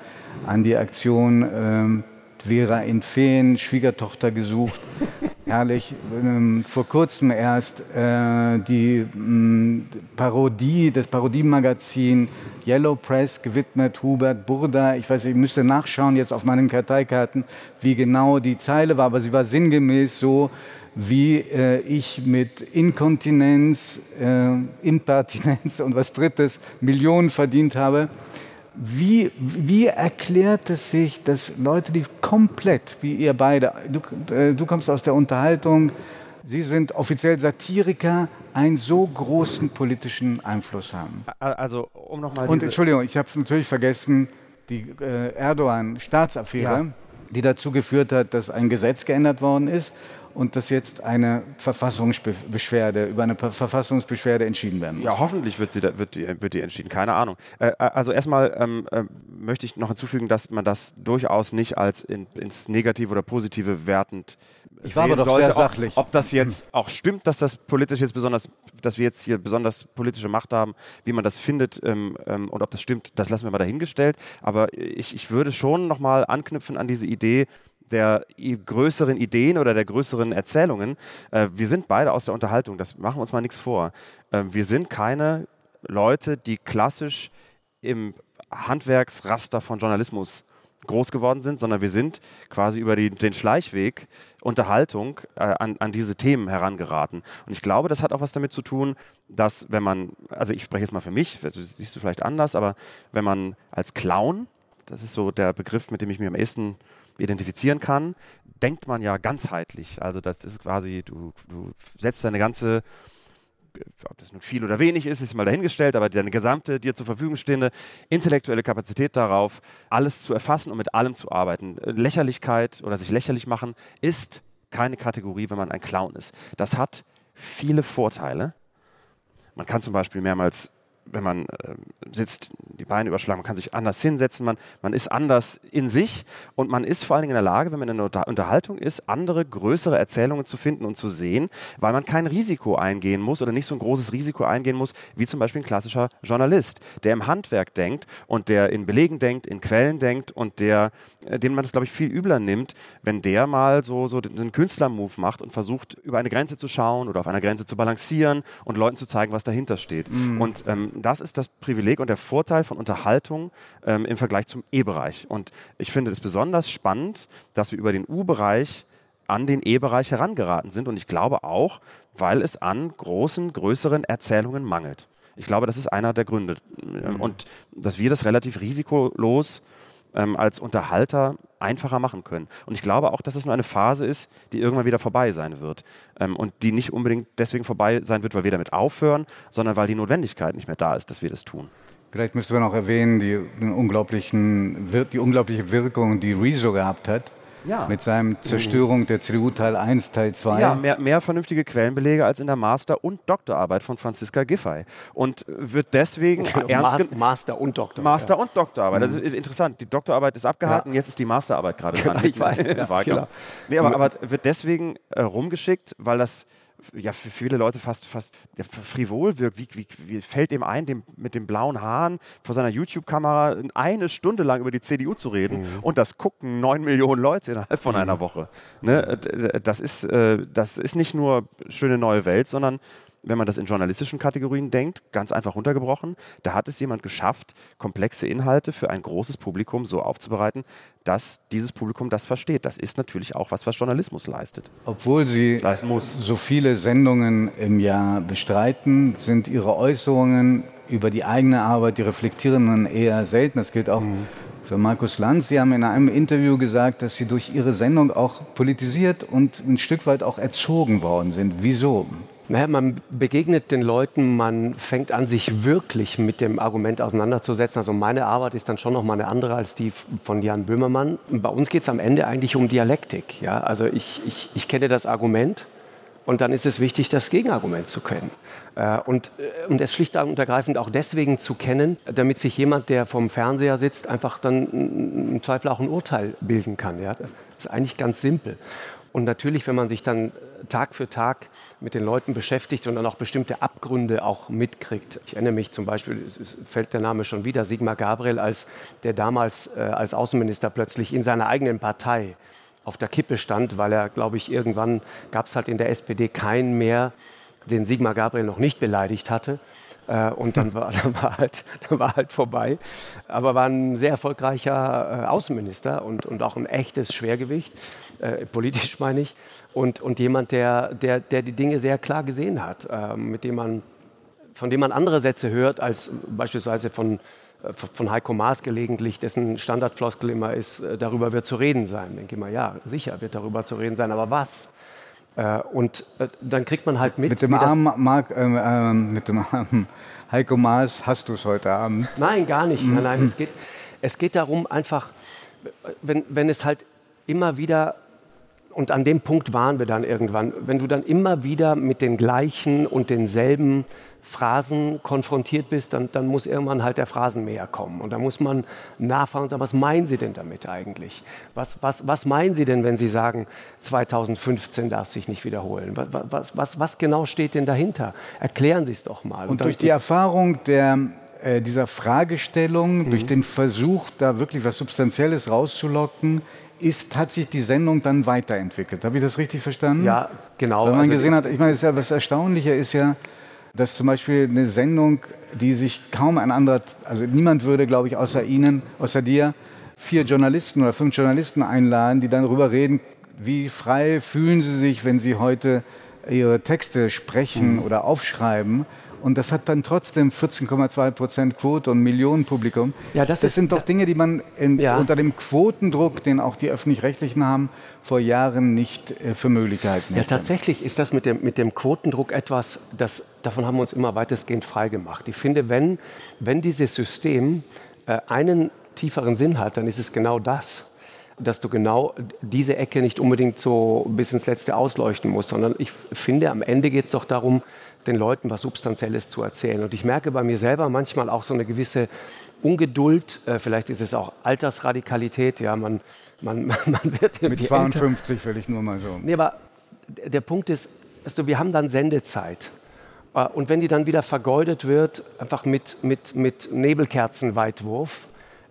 an die Aktion äh, Vera in Feen, Schwiegertochter gesucht. Herrlich. Ähm, vor kurzem erst äh, die mh, mm, Parodie, das Parodiemagazin Yellow Press gewidmet Hubert Burda. Ich weiß, ich müsste nachschauen jetzt auf meinen Karteikarten, wie genau die Zeile war, aber sie war sinngemäß so, wie äh, ich mit Inkontinenz, äh, Impertinenz und was Drittes Millionen verdient habe. Wie, wie erklärt es sich, dass Leute, die komplett, wie ihr beide, du, äh, du kommst aus der Unterhaltung, Sie sind offiziell Satiriker, einen so großen politischen Einfluss haben? Also, um nochmal. Und Entschuldigung, ich habe natürlich vergessen, die äh, Erdogan-Staatsaffäre, ja. die dazu geführt hat, dass ein Gesetz geändert worden ist und dass jetzt eine Verfassungsbeschwerde, über eine Verfassungsbeschwerde entschieden werden muss. Ja, hoffentlich wird, sie da, wird, die, wird die entschieden, keine Ahnung. Äh, äh also erstmal ähm, äh, möchte ich noch hinzufügen, dass man das durchaus nicht als in, ins Negative oder Positive wertend ich war aber doch sollte, sehr sachlich. Ob, ob das jetzt auch stimmt, dass das politisch jetzt besonders, dass wir jetzt hier besonders politische Macht haben, wie man das findet ähm, ähm, und ob das stimmt, das lassen wir mal dahingestellt. Aber ich, ich würde schon nochmal anknüpfen an diese Idee, der größeren Ideen oder der größeren Erzählungen. Äh, wir sind beide aus der Unterhaltung, das machen wir uns mal nichts vor. Äh, wir sind keine Leute, die klassisch im Handwerksraster von Journalismus groß geworden sind, sondern wir sind quasi über die, den Schleichweg Unterhaltung äh, an, an, diese Themen herangeraten. Und ich glaube, das hat auch was damit zu tun, dass wenn man, also ich spreche jetzt mal für mich, das siehst du vielleicht anders, aber wenn man als Clown, das ist so der Begriff, mit dem ich mich am ehesten identifizieren kann, denkt man ja ganzheitlich. Also das ist quasi, du, du setzt deine ganze, ob das nun viel oder wenig ist, ist mal dahingestellt, aber deine gesamte dir zur Verfügung stehende intellektuelle Kapazität darauf, alles zu erfassen und mit allem zu arbeiten. Lächerlichkeit oder sich lächerlich machen ist keine Kategorie, wenn man ein Clown ist. Das hat viele Vorteile. Man kann zum Beispiel mehrmals wenn man äh, sitzt, die Beine überschlagen, man kann sich anders hinsetzen, man, man ist anders in sich und man ist vor allen Dingen in der Lage, wenn man in einer Unterhaltung ist, andere, größere Erzählungen zu finden und zu sehen, weil man kein Risiko eingehen muss oder nicht so ein großes Risiko eingehen muss, wie zum Beispiel ein klassischer Journalist, der im Handwerk denkt und der in Belegen denkt, in Quellen denkt und der dem man es, glaube ich, viel übler nimmt, wenn der mal so, so einen Künstler-Move macht und versucht, über eine Grenze zu schauen oder auf einer Grenze zu balancieren und Leuten zu zeigen, was dahinter steht. Mhm. Und ähm, das ist das Privileg und der Vorteil von Unterhaltung ähm, im Vergleich zum E-Bereich. Und ich finde es besonders spannend, dass wir über den U-Bereich an den E-Bereich herangeraten sind. Und ich glaube auch, weil es an großen, größeren Erzählungen mangelt. Ich glaube, das ist einer der Gründe. Mhm. Und dass wir das relativ risikolos ähm, als Unterhalter einfacher machen können. Und ich glaube auch, dass es nur eine Phase ist, die irgendwann wieder vorbei sein wird. Ähm, und die nicht unbedingt deswegen vorbei sein wird, weil wir damit aufhören, sondern weil die Notwendigkeit nicht mehr da ist, dass wir das tun. Vielleicht müssen wir noch erwähnen, die, die unglaubliche Wirkung, die Rezo gehabt hat ja. Mit seinem Zerstörung der CDU Teil 1, Teil 2. Ja, mehr, mehr vernünftige Quellenbelege als in der Master- und Doktorarbeit von Franziska Giffey. Und wird deswegen genau, ernst genommen. Master und Doktor. Master ja. und Doktorarbeit. Mhm. Das ist interessant. Die Doktorarbeit ist abgehalten, ja. jetzt ist die Masterarbeit gerade dran. ich weiß. Ja, genau. nee, aber, aber wird deswegen äh, rumgeschickt, weil das ja, für viele Leute fast, fast ja, frivol wirkt. Wie, wie, wie, fällt ihm ein, dem, mit den blauen Haaren vor seiner YouTube-Kamera eine Stunde lang über die CDU zu reden? Mhm. Und das gucken neun Millionen Leute innerhalb von mhm. einer Woche. Ne? Das, ist, äh, das ist nicht nur schöne neue Welt, sondern wenn man das in journalistischen Kategorien denkt, ganz einfach runtergebrochen, da hat es jemand geschafft, komplexe Inhalte für ein großes Publikum so aufzubereiten, dass dieses Publikum das versteht. Das ist natürlich auch was, was Journalismus leistet. Obwohl Sie so viele Sendungen im Jahr bestreiten, sind Ihre Äußerungen über die eigene Arbeit, die reflektierenden eher selten. Das gilt auch mhm. für Markus Lanz. Sie haben in einem Interview gesagt, dass Sie durch Ihre Sendung auch politisiert und ein Stück weit auch erzogen worden sind. Wieso? Naja, man begegnet den Leuten, man fängt an, sich wirklich mit dem Argument auseinanderzusetzen. Also meine Arbeit ist dann schon noch mal eine andere als die von Jan Böhmermann. Bei uns geht es am Ende eigentlich um Dialektik. Ja? Also ich, ich, ich kenne das Argument und dann ist es wichtig, das Gegenargument zu kennen. Äh, und, äh, und es schlicht und ergreifend auch deswegen zu kennen, damit sich jemand, der vom Fernseher sitzt, einfach dann im Zweifel auch ein Urteil bilden kann. Ja? Das ist eigentlich ganz simpel. Und natürlich, wenn man sich dann Tag für Tag mit den Leuten beschäftigt und dann auch bestimmte Abgründe auch mitkriegt. Ich erinnere mich zum Beispiel, es fällt der Name schon wieder, Sigmar Gabriel, als der damals äh, als Außenminister plötzlich in seiner eigenen Partei auf der Kippe stand, weil er, glaube ich, irgendwann gab es halt in der SPD keinen mehr, den Sigmar Gabriel noch nicht beleidigt hatte. Äh, und dann war, dann, war halt, dann war halt vorbei. Aber war ein sehr erfolgreicher äh, Außenminister und, und auch ein echtes Schwergewicht, äh, politisch meine ich. Und, und jemand, der, der, der die Dinge sehr klar gesehen hat, äh, mit dem man, von dem man andere Sätze hört, als beispielsweise von, äh, von Heiko Maas gelegentlich, dessen Standardfloskel immer ist, darüber wird zu reden sein. Denke ich mal, ja, sicher wird darüber zu reden sein, aber was? Äh, und äh, dann kriegt man halt mit. Mit dem armen Mark, äh, mit dem armen Heiko Maas hast du es heute Abend. Nein, gar nicht. Nein, nein, es geht, es geht darum, einfach, wenn, wenn es halt immer wieder und an dem Punkt waren wir dann irgendwann, wenn du dann immer wieder mit den gleichen und denselben Phrasen konfrontiert bist, dann, dann muss irgendwann halt der Phrasenmäher kommen. Und da muss man nachfragen und sagen, was meinen Sie denn damit eigentlich? Was, was, was meinen Sie denn, wenn Sie sagen, 2015 darf sich nicht wiederholen? Was, was, was, was genau steht denn dahinter? Erklären Sie es doch mal. Und, und durch die Erfahrung der, äh, dieser Fragestellung, mhm. durch den Versuch, da wirklich was Substanzielles rauszulocken, ist, hat sich die Sendung dann weiterentwickelt. Habe ich das richtig verstanden? Ja, genau. Weil man also gesehen hat, ich meine, das Erstaunliche ist ja, dass zum Beispiel eine Sendung, die sich kaum ein anderer, also niemand würde, glaube ich, außer Ihnen, außer dir, vier Journalisten oder fünf Journalisten einladen, die dann darüber reden, wie frei fühlen sie sich, wenn sie heute ihre Texte sprechen mhm. oder aufschreiben. Und das hat dann trotzdem 14,2 Prozent Quote und Millionenpublikum. Ja, das, das sind doch Dinge, die man in, ja. unter dem Quotendruck, den auch die Öffentlich-Rechtlichen haben, vor Jahren nicht äh, für Möglichkeiten Ja, tatsächlich ist das mit dem, mit dem Quotendruck etwas, das, davon haben wir uns immer weitestgehend frei gemacht. Ich finde, wenn, wenn dieses System äh, einen tieferen Sinn hat, dann ist es genau das dass du genau diese Ecke nicht unbedingt so bis ins Letzte ausleuchten musst, sondern ich finde, am Ende geht es doch darum, den Leuten was Substanzielles zu erzählen. Und ich merke bei mir selber manchmal auch so eine gewisse Ungeduld, äh, vielleicht ist es auch Altersradikalität, ja, man, man, man wird Mit 52 älter. will ich nur mal so. Nee, aber der Punkt ist, also wir haben dann Sendezeit. Äh, und wenn die dann wieder vergeudet wird, einfach mit, mit, mit Nebelkerzenweitwurf,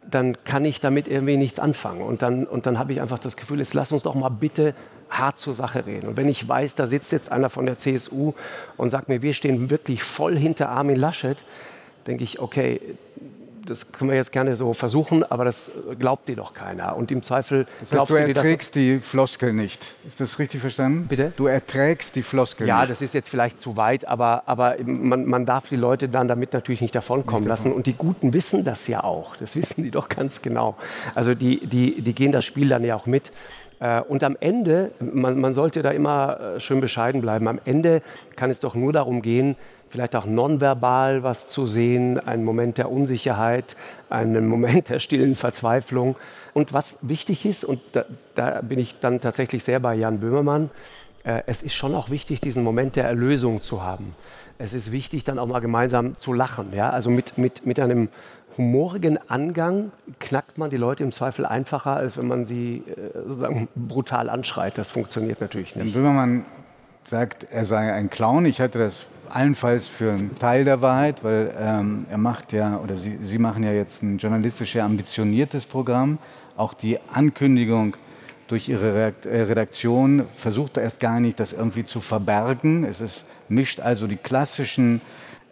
dann kann ich damit irgendwie nichts anfangen. Und dann, und dann habe ich einfach das Gefühl, jetzt lass uns doch mal bitte hart zur Sache reden. Und wenn ich weiß, da sitzt jetzt einer von der CSU und sagt mir, wir stehen wirklich voll hinter Armin Laschet, denke ich, okay, das können wir jetzt gerne so versuchen, aber das glaubt dir doch keiner. Und im Zweifel das heißt, du erträgst die Floskel nicht. Ist das richtig verstanden? Bitte? Du erträgst die Floskel ja, nicht. Ja, das ist jetzt vielleicht zu weit, aber, aber man, man darf die Leute dann damit natürlich nicht davonkommen nicht davon. lassen. Und die Guten wissen das ja auch. Das wissen die doch ganz genau. Also die, die, die gehen das Spiel dann ja auch mit. Äh, und am Ende, man, man sollte da immer äh, schön bescheiden bleiben, am Ende kann es doch nur darum gehen, vielleicht auch nonverbal was zu sehen, einen Moment der Unsicherheit, einen Moment der stillen Verzweiflung. Und was wichtig ist, und da, da bin ich dann tatsächlich sehr bei Jan Böhmermann, äh, es ist schon auch wichtig, diesen Moment der Erlösung zu haben. Es ist wichtig, dann auch mal gemeinsam zu lachen. Ja? Also mit, mit, mit einem humorigen Angang knackt man die Leute im Zweifel einfacher, als wenn man sie äh, sozusagen brutal anschreit. Das funktioniert natürlich nicht. Jan Böhmermann sagt, er sei ein Clown. Ich hatte das allenfalls für einen Teil der Wahrheit, weil ähm, er macht ja, oder Sie, Sie machen ja jetzt ein journalistisch ambitioniertes Programm. Auch die Ankündigung durch Ihre äh, Redaktion versucht erst gar nicht, das irgendwie zu verbergen. Es ist, mischt also die klassischen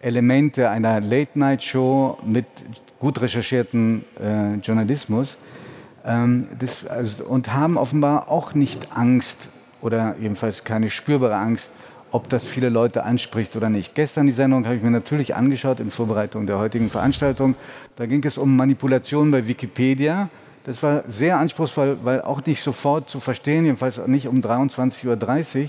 Elemente einer Late-Night-Show mit gut recherchierten äh, Journalismus ähm, das, also, und haben offenbar auch nicht Angst oder jedenfalls keine spürbare Angst ob das viele Leute anspricht oder nicht. Gestern die Sendung habe ich mir natürlich angeschaut in Vorbereitung der heutigen Veranstaltung. Da ging es um Manipulation bei Wikipedia. Das war sehr anspruchsvoll, weil auch nicht sofort zu verstehen, jedenfalls nicht um 23.30 Uhr.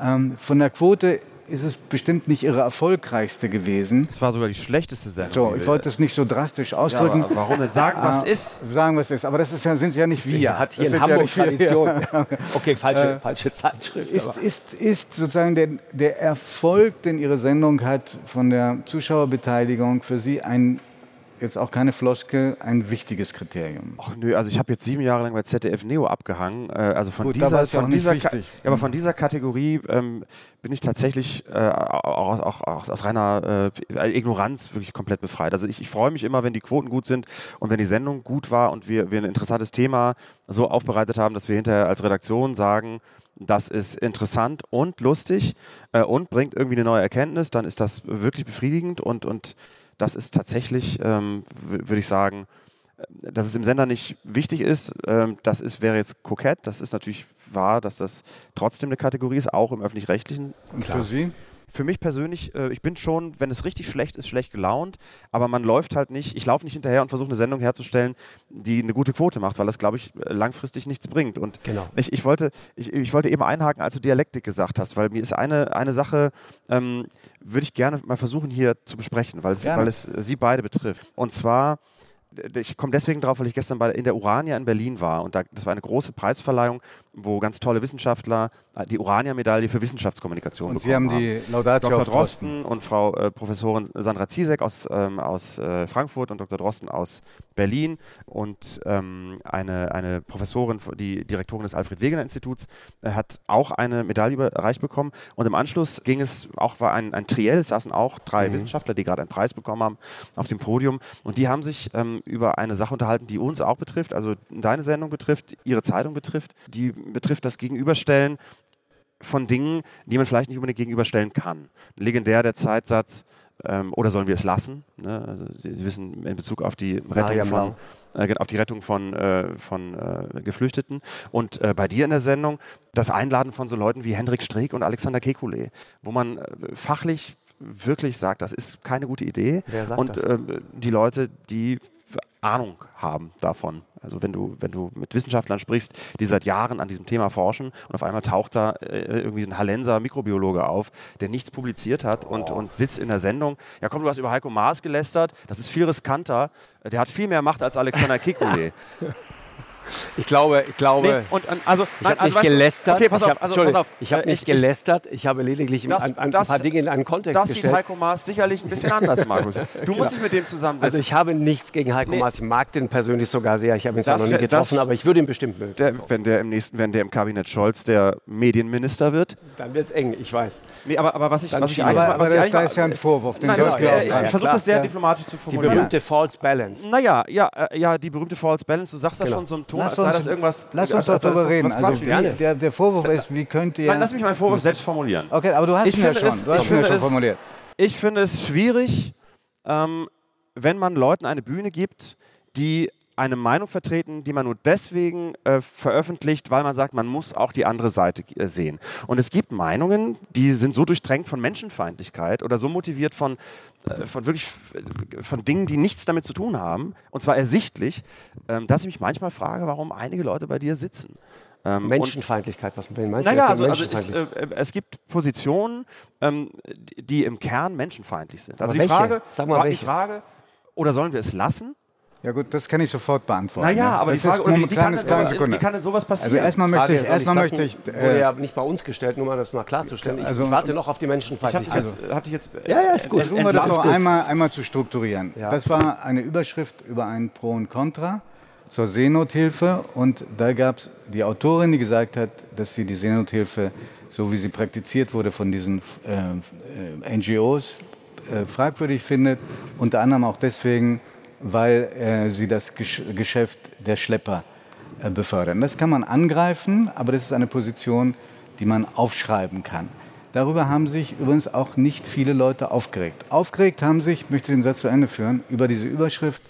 Ähm, von der Quote ist es bestimmt nicht ihre erfolgreichste gewesen. Es war sogar die schlechteste Sendung. So, ich wollte es nicht so drastisch ausdrücken. Ja, warum denn sagen, was äh, ist? Sagen, was ist. Aber das ist ja, sind ja nicht wir. Hat hier das in Hamburg ja Tradition. okay, falsche, äh, falsche Zeitschrift. Ist, ist, ist, sozusagen der, der Erfolg, den Ihre Sendung hat von der Zuschauerbeteiligung für Sie ein jetzt auch keine Floskel, ein wichtiges Kriterium. Ach nö, also ich habe jetzt sieben Jahre lang bei ZDF Neo abgehangen. Äh, also von Gut, dieser, von dieser, ja, aber von dieser Kategorie ähm, bin ich tatsächlich äh, auch, auch, auch, aus reiner äh, Ignoranz wirklich komplett befreit. Also ich, ich freue mich immer, wenn die Quoten gut sind und wenn die Sendung gut war und wir, wir ein interessantes Thema so aufbereitet haben, dass wir hinterher als Redaktion sagen, das ist interessant und lustig äh, und bringt irgendwie eine neue Erkenntnis, dann ist das wirklich befriedigend und, und das ist tatsächlich, ähm, würde ich sagen, äh, dass es im Sender nicht wichtig ist, ähm, das ist, wäre jetzt kokett. Das ist natürlich wahr, dass das trotzdem eine Kategorie ist, auch im öffentlich-rechtlichen. Und für Sie? Für mich persönlich, äh, ich bin schon, wenn es richtig schlecht ist, schlecht gelaunt, aber man läuft halt nicht, ich laufe nicht hinterher und versuche eine Sendung herzustellen, die eine gute Quote macht, weil das, glaube ich, langfristig nichts bringt. Und genau. ich, ich, wollte, ich, ich wollte eben einhaken, als du Dialektik gesagt hast, weil mir ist eine, eine Sache, ähm, würde ich gerne mal versuchen hier zu besprechen, weil es, weil es Sie beide betrifft. Und zwar ich komme deswegen drauf, weil ich gestern bei, in der Urania in Berlin war und da, das war eine große Preisverleihung, wo ganz tolle Wissenschaftler äh, die Urania-Medaille für Wissenschaftskommunikation und bekommen Sie haben. Die Laudatio Dr. Drosten und Frau äh, Professorin Sandra Ziesek aus, ähm, aus äh, Frankfurt und Dr. Drosten aus Berlin und ähm, eine, eine Professorin, die Direktorin des Alfred-Wegener-Instituts, äh, hat auch eine Medaille überreicht bekommen. Und im Anschluss ging es auch, war ein, ein Triell, es saßen auch drei mhm. Wissenschaftler, die gerade einen Preis bekommen haben, auf dem Podium. Und die haben sich ähm, über eine Sache unterhalten, die uns auch betrifft, also deine Sendung betrifft, ihre Zeitung betrifft, die betrifft das Gegenüberstellen von Dingen, die man vielleicht nicht unbedingt gegenüberstellen kann. Legendär der Zeitsatz, ähm, oder sollen wir es lassen? Ne? Also Sie, Sie, wissen in Bezug auf die Rettung von, äh, auf die Rettung von, äh, von äh, Geflüchteten. Und äh, bei dir in der Sendung das Einladen von so Leuten wie Hendrik Streeck und Alexander Kekulé, wo man äh, fachlich wirklich sagt, das ist keine gute Idee. und ähm, die Leute, die Ahnung haben davon. Also wenn du, wenn du mit Wissenschaftlern sprichst, die seit Jahren an diesem Thema forschen und auf einmal taucht da äh, irgendwie ein Hallenser Mikrobiologe auf, der nichts publiziert hat und, und sitzt in der Sendung. Ja komm, du hast über Heiko Maas gelästert, das ist viel riskanter, der hat viel mehr Macht als Alexander Kekulé. Ich glaube, ich glaube. Nee, und, also, ich habe also, nicht gelästert. Okay, pass auf, also, pass auf. Ich habe äh, nicht gelästert. Ich habe lediglich das, ein, ein das, paar Dinge in einen Kontext das gestellt. Das sieht Heiko Maas sicherlich ein bisschen anders, Markus. Du musst dich mit dem zusammensetzen. Also ich habe nichts gegen Heiko nee. Maas. Ich mag den persönlich sogar sehr. Ich habe ihn zwar noch nie getroffen, aber ich würde ihn bestimmt mögen. Der, so. Wenn der im nächsten, wenn der im Kabinett Scholz der Medienminister wird, dann wird es eng. Ich weiß. Nee, aber, aber was ich, was ich aber, aber das, da ist ja ein Vorwurf. Den Nein, äh, ich versuche das sehr diplomatisch zu formulieren. Die berühmte False Balance. Naja, ja, äh, ja, die berühmte False Balance. Du sagst genau. da schon so einen Ton, als sei das irgendwas. Lass uns darüber reden. Also, der, der Vorwurf ist, wie könnt ihr. Nein, lass mich meinen Vorwurf selbst formulieren. Okay, aber du hast ihn ja schon. Du hast ihn ja schon formuliert. Ich finde es schwierig, ähm, wenn man Leuten eine Bühne gibt, die eine Meinung vertreten, die man nur deswegen äh, veröffentlicht, weil man sagt, man muss auch die andere Seite äh, sehen. Und es gibt Meinungen, die sind so durchtränkt von Menschenfeindlichkeit oder so motiviert von, äh, von wirklich äh, von Dingen, die nichts damit zu tun haben, und zwar ersichtlich, ähm, dass ich mich manchmal frage, warum einige Leute bei dir sitzen. Ähm, Menschenfeindlichkeit, was meinst naja, du? Also, also es, äh, es, gibt Positionen, ähm, die im Kern menschenfeindlich sind. Also Aber die Frage, Sag mal, die Frage, oder sollen wir es lassen? Ja gut, das kann ich sofort beantworten. Naja, aber das die Frage, ist wie, wie, kann sowas, wie, kann denn sowas passieren? Also erstmal möchte ich, erstmal möchte ich, äh, wurde ja nicht bei uns gestellt, nur mal das mal klarzustellen. Ich, also, ich warte noch auf die Menschenfeindlichkeit. Ich habe dich jetzt, hab jetzt ja, ja, ist gut. Versuchen wir das noch einmal, einmal zu strukturieren. Ja. Das war eine Überschrift über ein Pro und Contra zur Seenothilfe und da gab es die Autorin, die gesagt hat, dass sie die Seenothilfe, so wie sie praktiziert wurde von diesen äh NGOs, äh, fragwürdig findet, unter anderem auch deswegen, weil äh, sie das Gesch Geschäft der Schlepper äh, befördern. Das kann man angreifen, aber das ist eine Position, die man aufschreiben kann. Darüber haben sich übrigens auch nicht viele Leute aufgeregt. Aufgeregt haben sich, ich möchte den Satz zu Ende führen, über diese Überschrift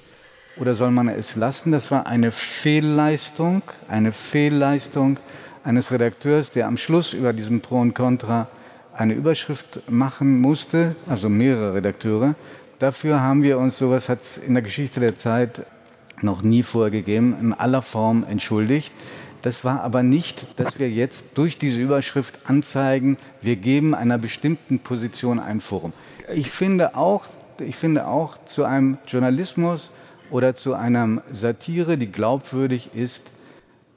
oder soll man es lassen? Das war eine Fehlleistung, eine Fehlleistung eines Redakteurs, der am Schluss über diesem Pro und Contra eine Überschrift machen musste, also mehrere Redakteure, Dafür haben wir uns, sowas hat es in der Geschichte der Zeit noch nie vorgegeben, in aller Form entschuldigt. Das war aber nicht, dass wir jetzt durch diese Überschrift anzeigen, wir geben einer bestimmten Position ein Forum. Ich finde auch, ich finde auch zu einem Journalismus oder zu einer Satire, die glaubwürdig ist,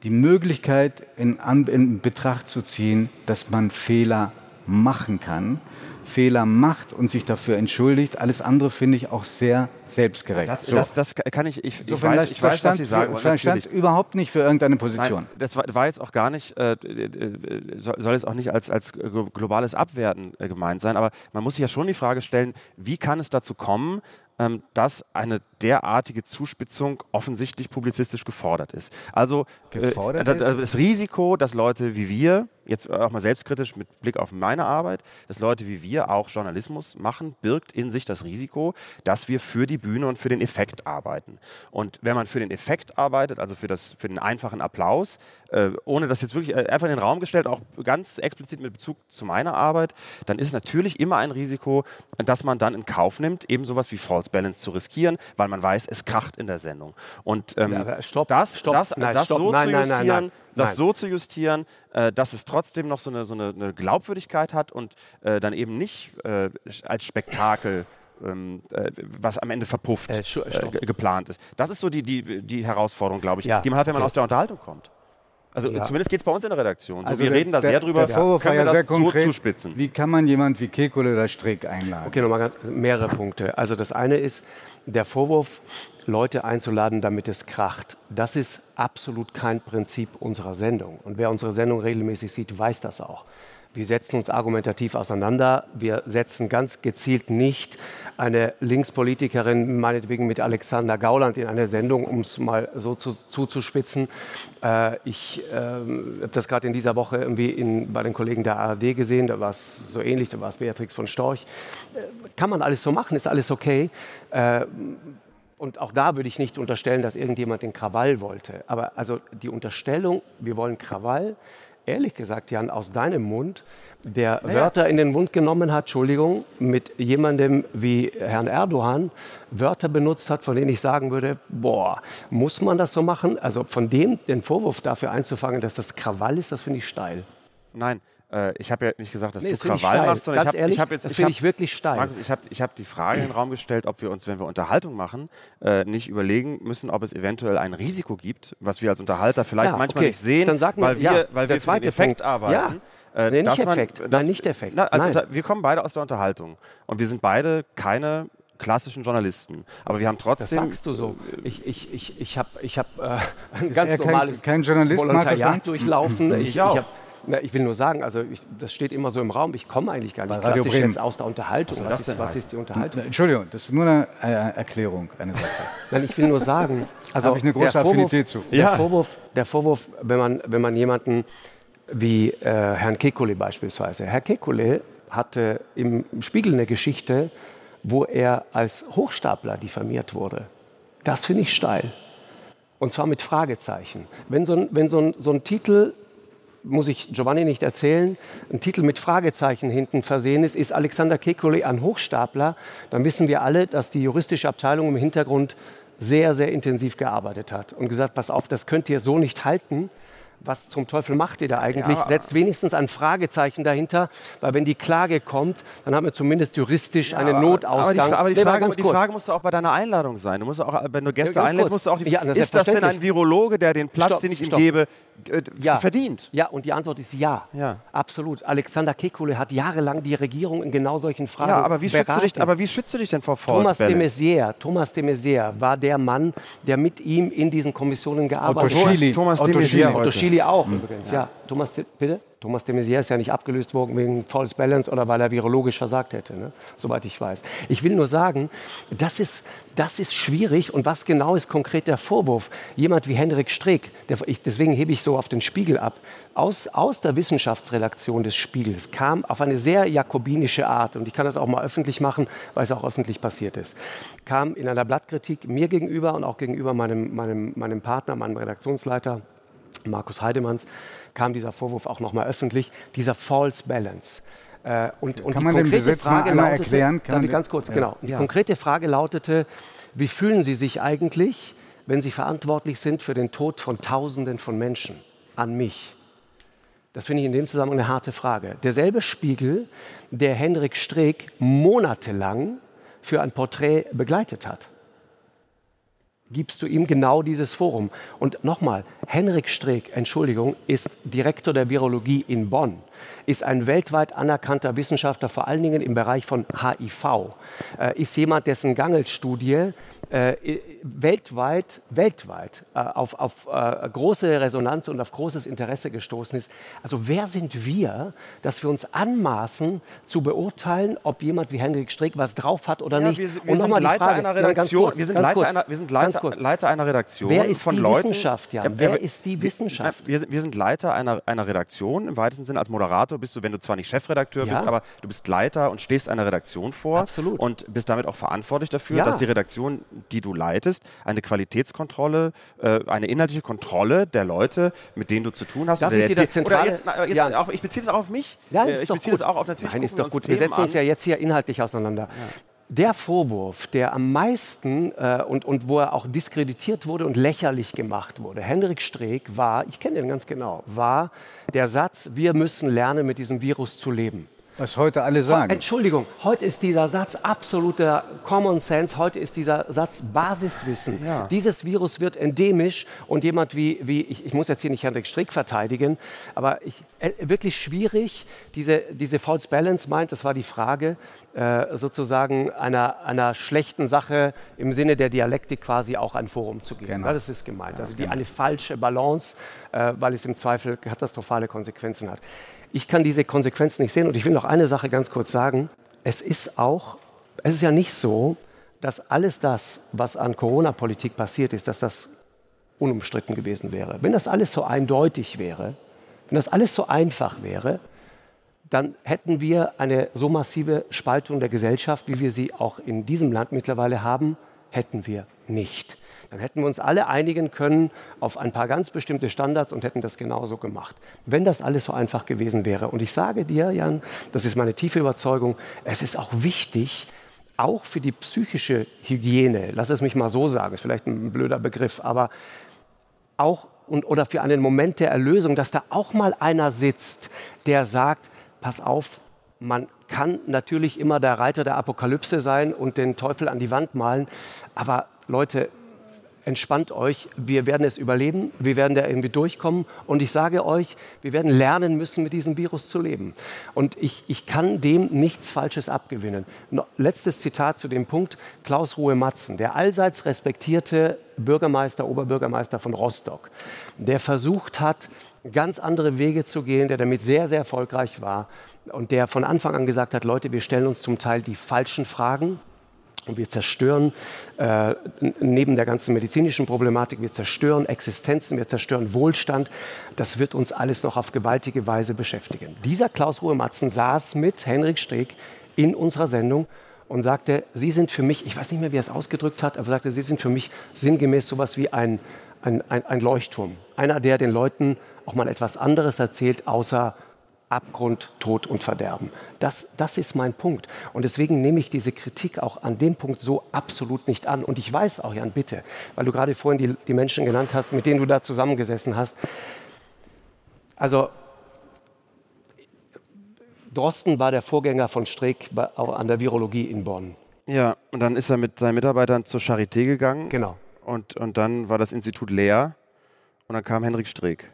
die Möglichkeit in, in Betracht zu ziehen, dass man Fehler machen kann Fehler macht und sich dafür entschuldigt. Alles andere finde ich auch sehr selbstgerecht. Das, so. das, das kann ich, ich, so, ich weiß, ich weiß, was Sie sagen wollen. stand überhaupt nicht für irgendeine Position. Nein, das war, war, jetzt auch gar nicht, äh, äh soll jetzt auch nicht als, als globales Abwerten äh, gemeint sein, aber man muss sich ja schon die Frage stellen, wie kann es dazu kommen, ähm, dass eine derartige Zuspitzung offensichtlich publizistisch gefordert ist. Also gefordert äh, das Risiko, dass Leute wie wir, jetzt auch mal selbstkritisch mit Blick auf meine Arbeit, dass Leute wie wir auch Journalismus machen, birgt in sich das Risiko, dass wir für die Bühne und für den Effekt arbeiten. Und wenn man für den Effekt arbeitet, also für, das, für den einfachen Applaus, äh, ohne das jetzt wirklich äh, einfach in den Raum gestellt, auch ganz explizit mit Bezug zu meiner Arbeit, dann ist natürlich immer ein Risiko, dass man dann in Kauf nimmt, eben sowas wie False Balance zu riskieren, weil man weiß, es kracht in der Sendung. Und ähm, ja, stopp, das, stopp, das, nein, das stopp, so nein, zu justieren, nein, das so zu justieren, äh, dass es trotzdem noch so eine, so eine, eine Glaubwürdigkeit hat und äh, dann eben nicht äh, als Spektakel ähm, äh, was am Ende verpufft äh, äh, geplant ist. Das ist so die, die, die Herausforderung, glaube ich, ja, die man hat, wenn man okay. aus der Unterhaltung kommt. Also ja. zumindest geht es bei uns in der Redaktion. So, also wir der, reden da sehr drüber, der Vorwurf können wir das konkret, so zuspitzen. Wie kann man jemand wie Kekule oder Strick einladen? Okay, nochmal mehrere Punkte. Also das eine ist der Vorwurf, Leute einzuladen, damit es kracht. Das ist absolut kein Prinzip unserer Sendung. Und wer unsere Sendung regelmäßig sieht, weiß das auch. Wir setzen uns argumentativ auseinander. Wir setzen ganz gezielt nicht eine Linkspolitikerin, meinetwegen mit Alexander Gauland, in eine Sendung, um es mal so zu, zuzuspitzen. Äh, ich äh, habe das gerade in dieser Woche irgendwie in, bei den Kollegen der ARD gesehen. Da war es so ähnlich, da war es Beatrix von Storch. Äh, kann man alles so machen, ist alles okay. Äh, und auch da würde ich nicht unterstellen, dass irgendjemand den Krawall wollte. Aber also die Unterstellung, wir wollen Krawall, ehrlich gesagt, Jan, aus deinem Mund, der naja. Wörter in den Mund genommen hat, Entschuldigung, mit jemandem wie Herrn Erdogan Wörter benutzt hat, von denen ich sagen würde, boah, muss man das so machen? Also von dem den Vorwurf dafür einzufangen, dass das Krawall ist, das finde ich steil. Nein, äh, ich habe ja nicht gesagt, dass Nee, du das ich Krawall machst, sondern Ganz ich habe ich hab jetzt, das ich finde hab- ich wirklich steil. Markus, ich habe ich hab die Frage in den Raum gestellt, ob wir uns, wenn wir Unterhaltung machen, äh, nicht überlegen müssen, ob es eventuell ein Risiko gibt, was wir als Unterhalter vielleicht Ja, manchmal okay. nicht sehen, Dann sag mir- weil wir, ja, weil der wir zweite Effekt Punkt. arbeiten. Ja. äh, Nee, nicht dass man- Effekt. Nein, dass- nicht Effekt. Na, also Nein. unter, wir kommen beide aus der Unterhaltung und wir sind beide keine klassischen Journalisten, aber wir haben Das trotzdem sagst du so. Ich, ich, ich, ich habe ich hab, äh, ein ganz er kein- normales kein Journalist, Volontariat durchlaufen. Ich, ich, auch. hab, na, ich will nur sagen, also ich, das steht immer so im Raum, ich komme eigentlich gar nicht Bei Radio Bremen. jetzt aus der Unterhaltung. das was, ist, was heißt? ist die Unterhaltung? Entschuldigung, das ist nur eine Erklärung, eine Sache. Nein, ich will nur sagen, also Habe ich eine große der Vorwurf, Affinität zu. Der, Ja. Vorwurf, der Vorwurf, wenn man, wenn man jemanden wie äh, Herrn Kekulé beispielsweise. Herr Kekulé hatte im Spiegel eine Geschichte, wo er als Hochstapler diffamiert wurde. Das finde ich steil. Und zwar mit Fragezeichen. Wenn so ein, wenn so ein, so ein Titel, muss ich Giovanni nicht erzählen, ein Titel mit Fragezeichen hinten versehen ist, ist Alexander Kekulé ein Hochstapler, dann wissen wir alle, dass die juristische Abteilung im Hintergrund sehr, sehr intensiv gearbeitet hat und gesagt, pass auf, das könnt ihr so nicht halten. Was zum Teufel macht ihr da eigentlich? Ja. Setzt wenigstens ein Fragezeichen dahinter, weil wenn die Klage kommt, dann haben wir zumindest juristisch einen aber, Notausgang. Aber die, aber die, Nee, Frage, ganz die. Frage musst du auch bei deiner Einladung sein. Du musst auch, wenn du Gäste Ja, einlädst, musst du auch die Ja, na, Ist das denn ein. Virologe, der den Platz, Stopp, den ich ihm stopp. gebe, äh, Ja. verdient? Ja, und die Antwort ist ja. Ja. Absolut. Alexander Kekulé hat jahrelang die Regierung in genau solchen Fragen Ja, aber wie, schützt du dich, beraten. aber wie schützt du dich denn vor Thomas de? Maizière, Thomas de Maizière war der Mann, der mit ihm in diesen Kommissionen gearbeitet hat. Thomas de Maizière heute. Schily auch übrigens, ja. Thomas de, bitte? Thomas de Maizière ist ja nicht abgelöst worden wegen False Balance oder weil er virologisch versagt hätte, ne? soweit ich weiß. Ich will nur sagen, das ist, das ist schwierig und was genau ist konkret der Vorwurf? Jemand wie Henrik Streeck, der, ich, deswegen hebe ich so auf den Spiegel ab, aus, aus der Wissenschaftsredaktion des Spiegels kam auf eine sehr jakobinische Art, und ich kann das auch mal öffentlich machen, weil es auch öffentlich passiert ist, kam in einer Blattkritik mir gegenüber und auch gegenüber meinem, meinem, meinem Partner, meinem Redaktionsleiter, Markus Heidemanns, kam dieser Vorwurf auch nochmal öffentlich, dieser False Balance. Äh, und, und Kann die konkrete Frage lautete, erklären? Kann darf ich ganz kurz, Ja. genau. Die Ja. konkrete Frage lautete, wie fühlen Sie sich eigentlich, wenn Sie verantwortlich sind für den Tod von Tausenden von Menschen an mich? Das finde ich in dem Zusammenhang eine harte Frage. Derselbe Spiegel, der Henrik Streeck monatelang für ein Porträt begleitet hat gibst du ihm genau dieses Forum. Und nochmal, Henrik Streeck, Entschuldigung, ist Direktor der Virologie in Bonn, ist ein weltweit anerkannter Wissenschaftler, vor allen Dingen im Bereich von HIV, äh, ist jemand, dessen Gangelstudie äh, weltweit, weltweit äh, auf, auf äh, große Resonanz und auf großes Interesse gestoßen ist. Also wer sind wir, dass wir uns anmaßen zu beurteilen, ob jemand wie Henrik Streeck was drauf hat oder Ja, nicht? wir, sind- Und wir nochmal die Leiter Frage- einer Redaktion. kurz, wir sind Leiter kurz, einer, wir sind Leiter. Leiter einer Redaktion Wer ist von die Leuten. Wissenschaft, Jan? Ja, Wer ist die wir- Wissenschaft? Wir sind, wir sind Leiter einer, einer Redaktion im weitesten Sinne. Als Moderator bist du, wenn du zwar nicht Chefredakteur Ja. bist, aber du bist Leiter und stehst einer Redaktion vor. Absolut. Und bist damit auch verantwortlich dafür, Ja. dass die Redaktion, die du leitest, eine Qualitätskontrolle, äh, eine inhaltliche Kontrolle der Leute, mit denen du zu tun hast. Darf ich dir das zentrale- jetzt, na, jetzt Jan. auch, ich beziehe es auch auf mich. Ja, Äh, ist ich doch beziehe gut. es auch auf natürlich. Nein, ist doch uns gut. Wir setzen uns an. ja jetzt hier inhaltlich auseinander. Der Vorwurf, der am meisten äh, und, und wo er auch diskreditiert wurde und lächerlich gemacht wurde, Henrik Streeck war, ich kenne den ganz genau, war der Satz, wir müssen lernen, mit diesem Virus zu leben. Was heute alle sagen. Entschuldigung, heute ist dieser Satz absoluter Common Sense, heute ist dieser Satz Basiswissen. Ja. Dieses Virus wird endemisch und jemand wie, wie ich, ich muss jetzt hier nicht Henrik Strick verteidigen, aber ich, äh, wirklich schwierig, diese, diese False Balance meint, das war die Frage, äh, sozusagen einer, einer schlechten Sache im Sinne der Dialektik quasi auch ein Forum zu geben. Genau. Ja, das ist gemeint. Also die, eine falsche Balance, äh, weil es im Zweifel katastrophale Konsequenzen hat. Ich kann diese Konsequenzen nicht sehen und ich will noch eine Sache ganz kurz sagen. Es ist auch, es ist ja nicht so, dass alles das, was an Corona-Politik passiert ist, dass das unumstritten gewesen wäre. Wenn das alles so eindeutig wäre, wenn das alles so einfach wäre, dann hätten wir eine so massive Spaltung der Gesellschaft, wie wir sie auch in diesem Land mittlerweile haben, hätten wir nicht. Dann hätten wir uns alle einigen können auf ein paar ganz bestimmte Standards und hätten das genauso gemacht. Wenn das alles so einfach gewesen wäre. Und ich sage dir, Jan, das ist meine tiefe Überzeugung, es ist auch wichtig, auch für die psychische Hygiene, lass es mich mal so sagen, ist vielleicht ein blöder Begriff, aber auch und, oder für einen Moment der Erlösung, dass da auch mal einer sitzt, der sagt, pass auf, man kann natürlich immer der Reiter der Apokalypse sein und den Teufel an die Wand malen, aber Leute, entspannt euch, wir werden es überleben, wir werden da irgendwie durchkommen. Und ich sage euch, wir werden lernen müssen, mit diesem Virus zu leben. Und ich, ich kann dem nichts Falsches abgewinnen. Letztes Zitat zu dem Punkt, Klaus Ruhe Matzen, der allseits respektierte Bürgermeister, Oberbürgermeister von Rostock, der versucht hat, ganz andere Wege zu gehen, der damit sehr, sehr erfolgreich war und der von Anfang an gesagt hat, Leute, wir stellen uns zum Teil die falschen Fragen, und wir zerstören, äh, neben der ganzen medizinischen Problematik, wir zerstören Existenzen, wir zerstören Wohlstand. Das wird uns alles noch auf gewaltige Weise beschäftigen. Dieser Klaus Ruhe-Matzen saß mit Henrik Streeck in unserer Sendung und sagte, Sie sind für mich, ich weiß nicht mehr, wie er es ausgedrückt hat, aber sagte, Sie sind für mich sinngemäß sowas wie ein, ein, ein, ein Leuchtturm. Einer, der den Leuten auch mal etwas anderes erzählt, außer Abgrund, Tod und Verderben. Das, das ist mein Punkt. Und deswegen nehme ich diese Kritik auch an dem Punkt so absolut nicht an. Und ich weiß auch, Jan, bitte, weil du gerade vorhin die, die Menschen genannt hast, mit denen du da zusammengesessen hast. Also Drosten war der Vorgänger von Streeck an der Virologie in Bonn. Ja, und dann ist er mit seinen Mitarbeitern zur Charité gegangen. Genau. Und, und dann war das Institut leer und dann kam Henrik Streeck.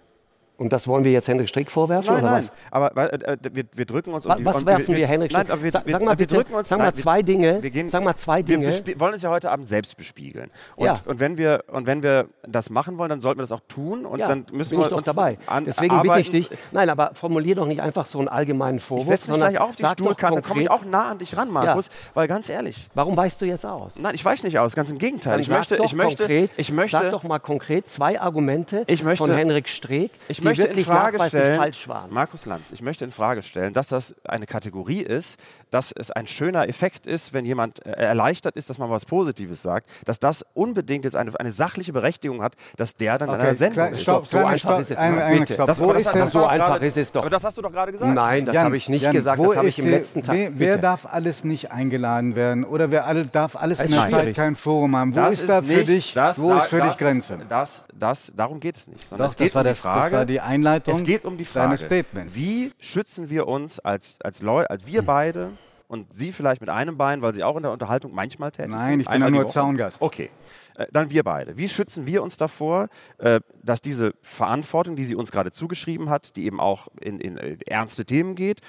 Und das wollen wir jetzt Henrik Strick vorwerfen? Nein, oder nein. Was? Aber äh, wir, wir, drücken uns. Was, um was werfen wir, wir Henrik Strick? Nein, wir, sag, sag mal bitte, drücken uns, sag mal zwei Dinge. Wir gehen, sag mal zwei Dinge. Wir, wollen es ja heute Abend selbst bespiegeln. Und, ja. und, wenn wir, und wenn wir das machen wollen, dann sollten wir das auch tun. Und ja, dann müssen bin wir ich doch uns dabei. An, Deswegen bitte ich dich. Nein, aber formulier doch nicht einfach so einen allgemeinen Vorwurf. Ich setze mich gleich auf die Stuhlkante. Dann komme ich auch nah an dich ran, Markus. Ja. Weil ganz ehrlich. Warum weichst du jetzt aus? Nein, ich weiche nicht aus. Ganz im Gegenteil. Dann ich möchte, ich möchte, konkret, ich möchte. Sag doch mal konkret zwei Argumente von Henrik Streeck, ich möchte in Frage stellen, falsch waren. Markus Lanz, ich möchte in Frage stellen, dass das eine Kategorie ist, dass es ein schöner Effekt ist, wenn jemand äh, erleichtert ist, dass man was Positives sagt, dass das unbedingt jetzt eine, eine sachliche Berechtigung hat, dass der dann okay, in einer Sendung klar, ist. Stopp, so einfach stopp, ist es. Ein, ein, bitte. Das, wo das, ist das so einfach ist es doch. Aber das hast du doch gerade gesagt. Nein, das habe ich nicht Jan, gesagt. Das habe ich im die, letzten Tag. Wer, wer darf alles nicht eingeladen werden? Oder wer alle, darf alles in der schwierig. Zeit kein Forum haben? Wo Das ist da für dich, das, wo ist für das, dich Grenze? Das, das, darum geht es nicht. Sondern es geht das, war um die das, Frage, das war die Einleitung es geht um die Frage, Statements. wie schützen wir uns als, als Leute, als wir beide und Sie vielleicht mit einem Bein, weil Sie auch in der Unterhaltung manchmal tätig sind? Nein, ich bin ja nur? Zaungast. Okay, äh, dann wir beide. Wie schützen wir uns davor, äh, dass diese Verantwortung, die sie uns gerade zugeschrieben hat, die eben auch in, in äh, ernste Themen geht,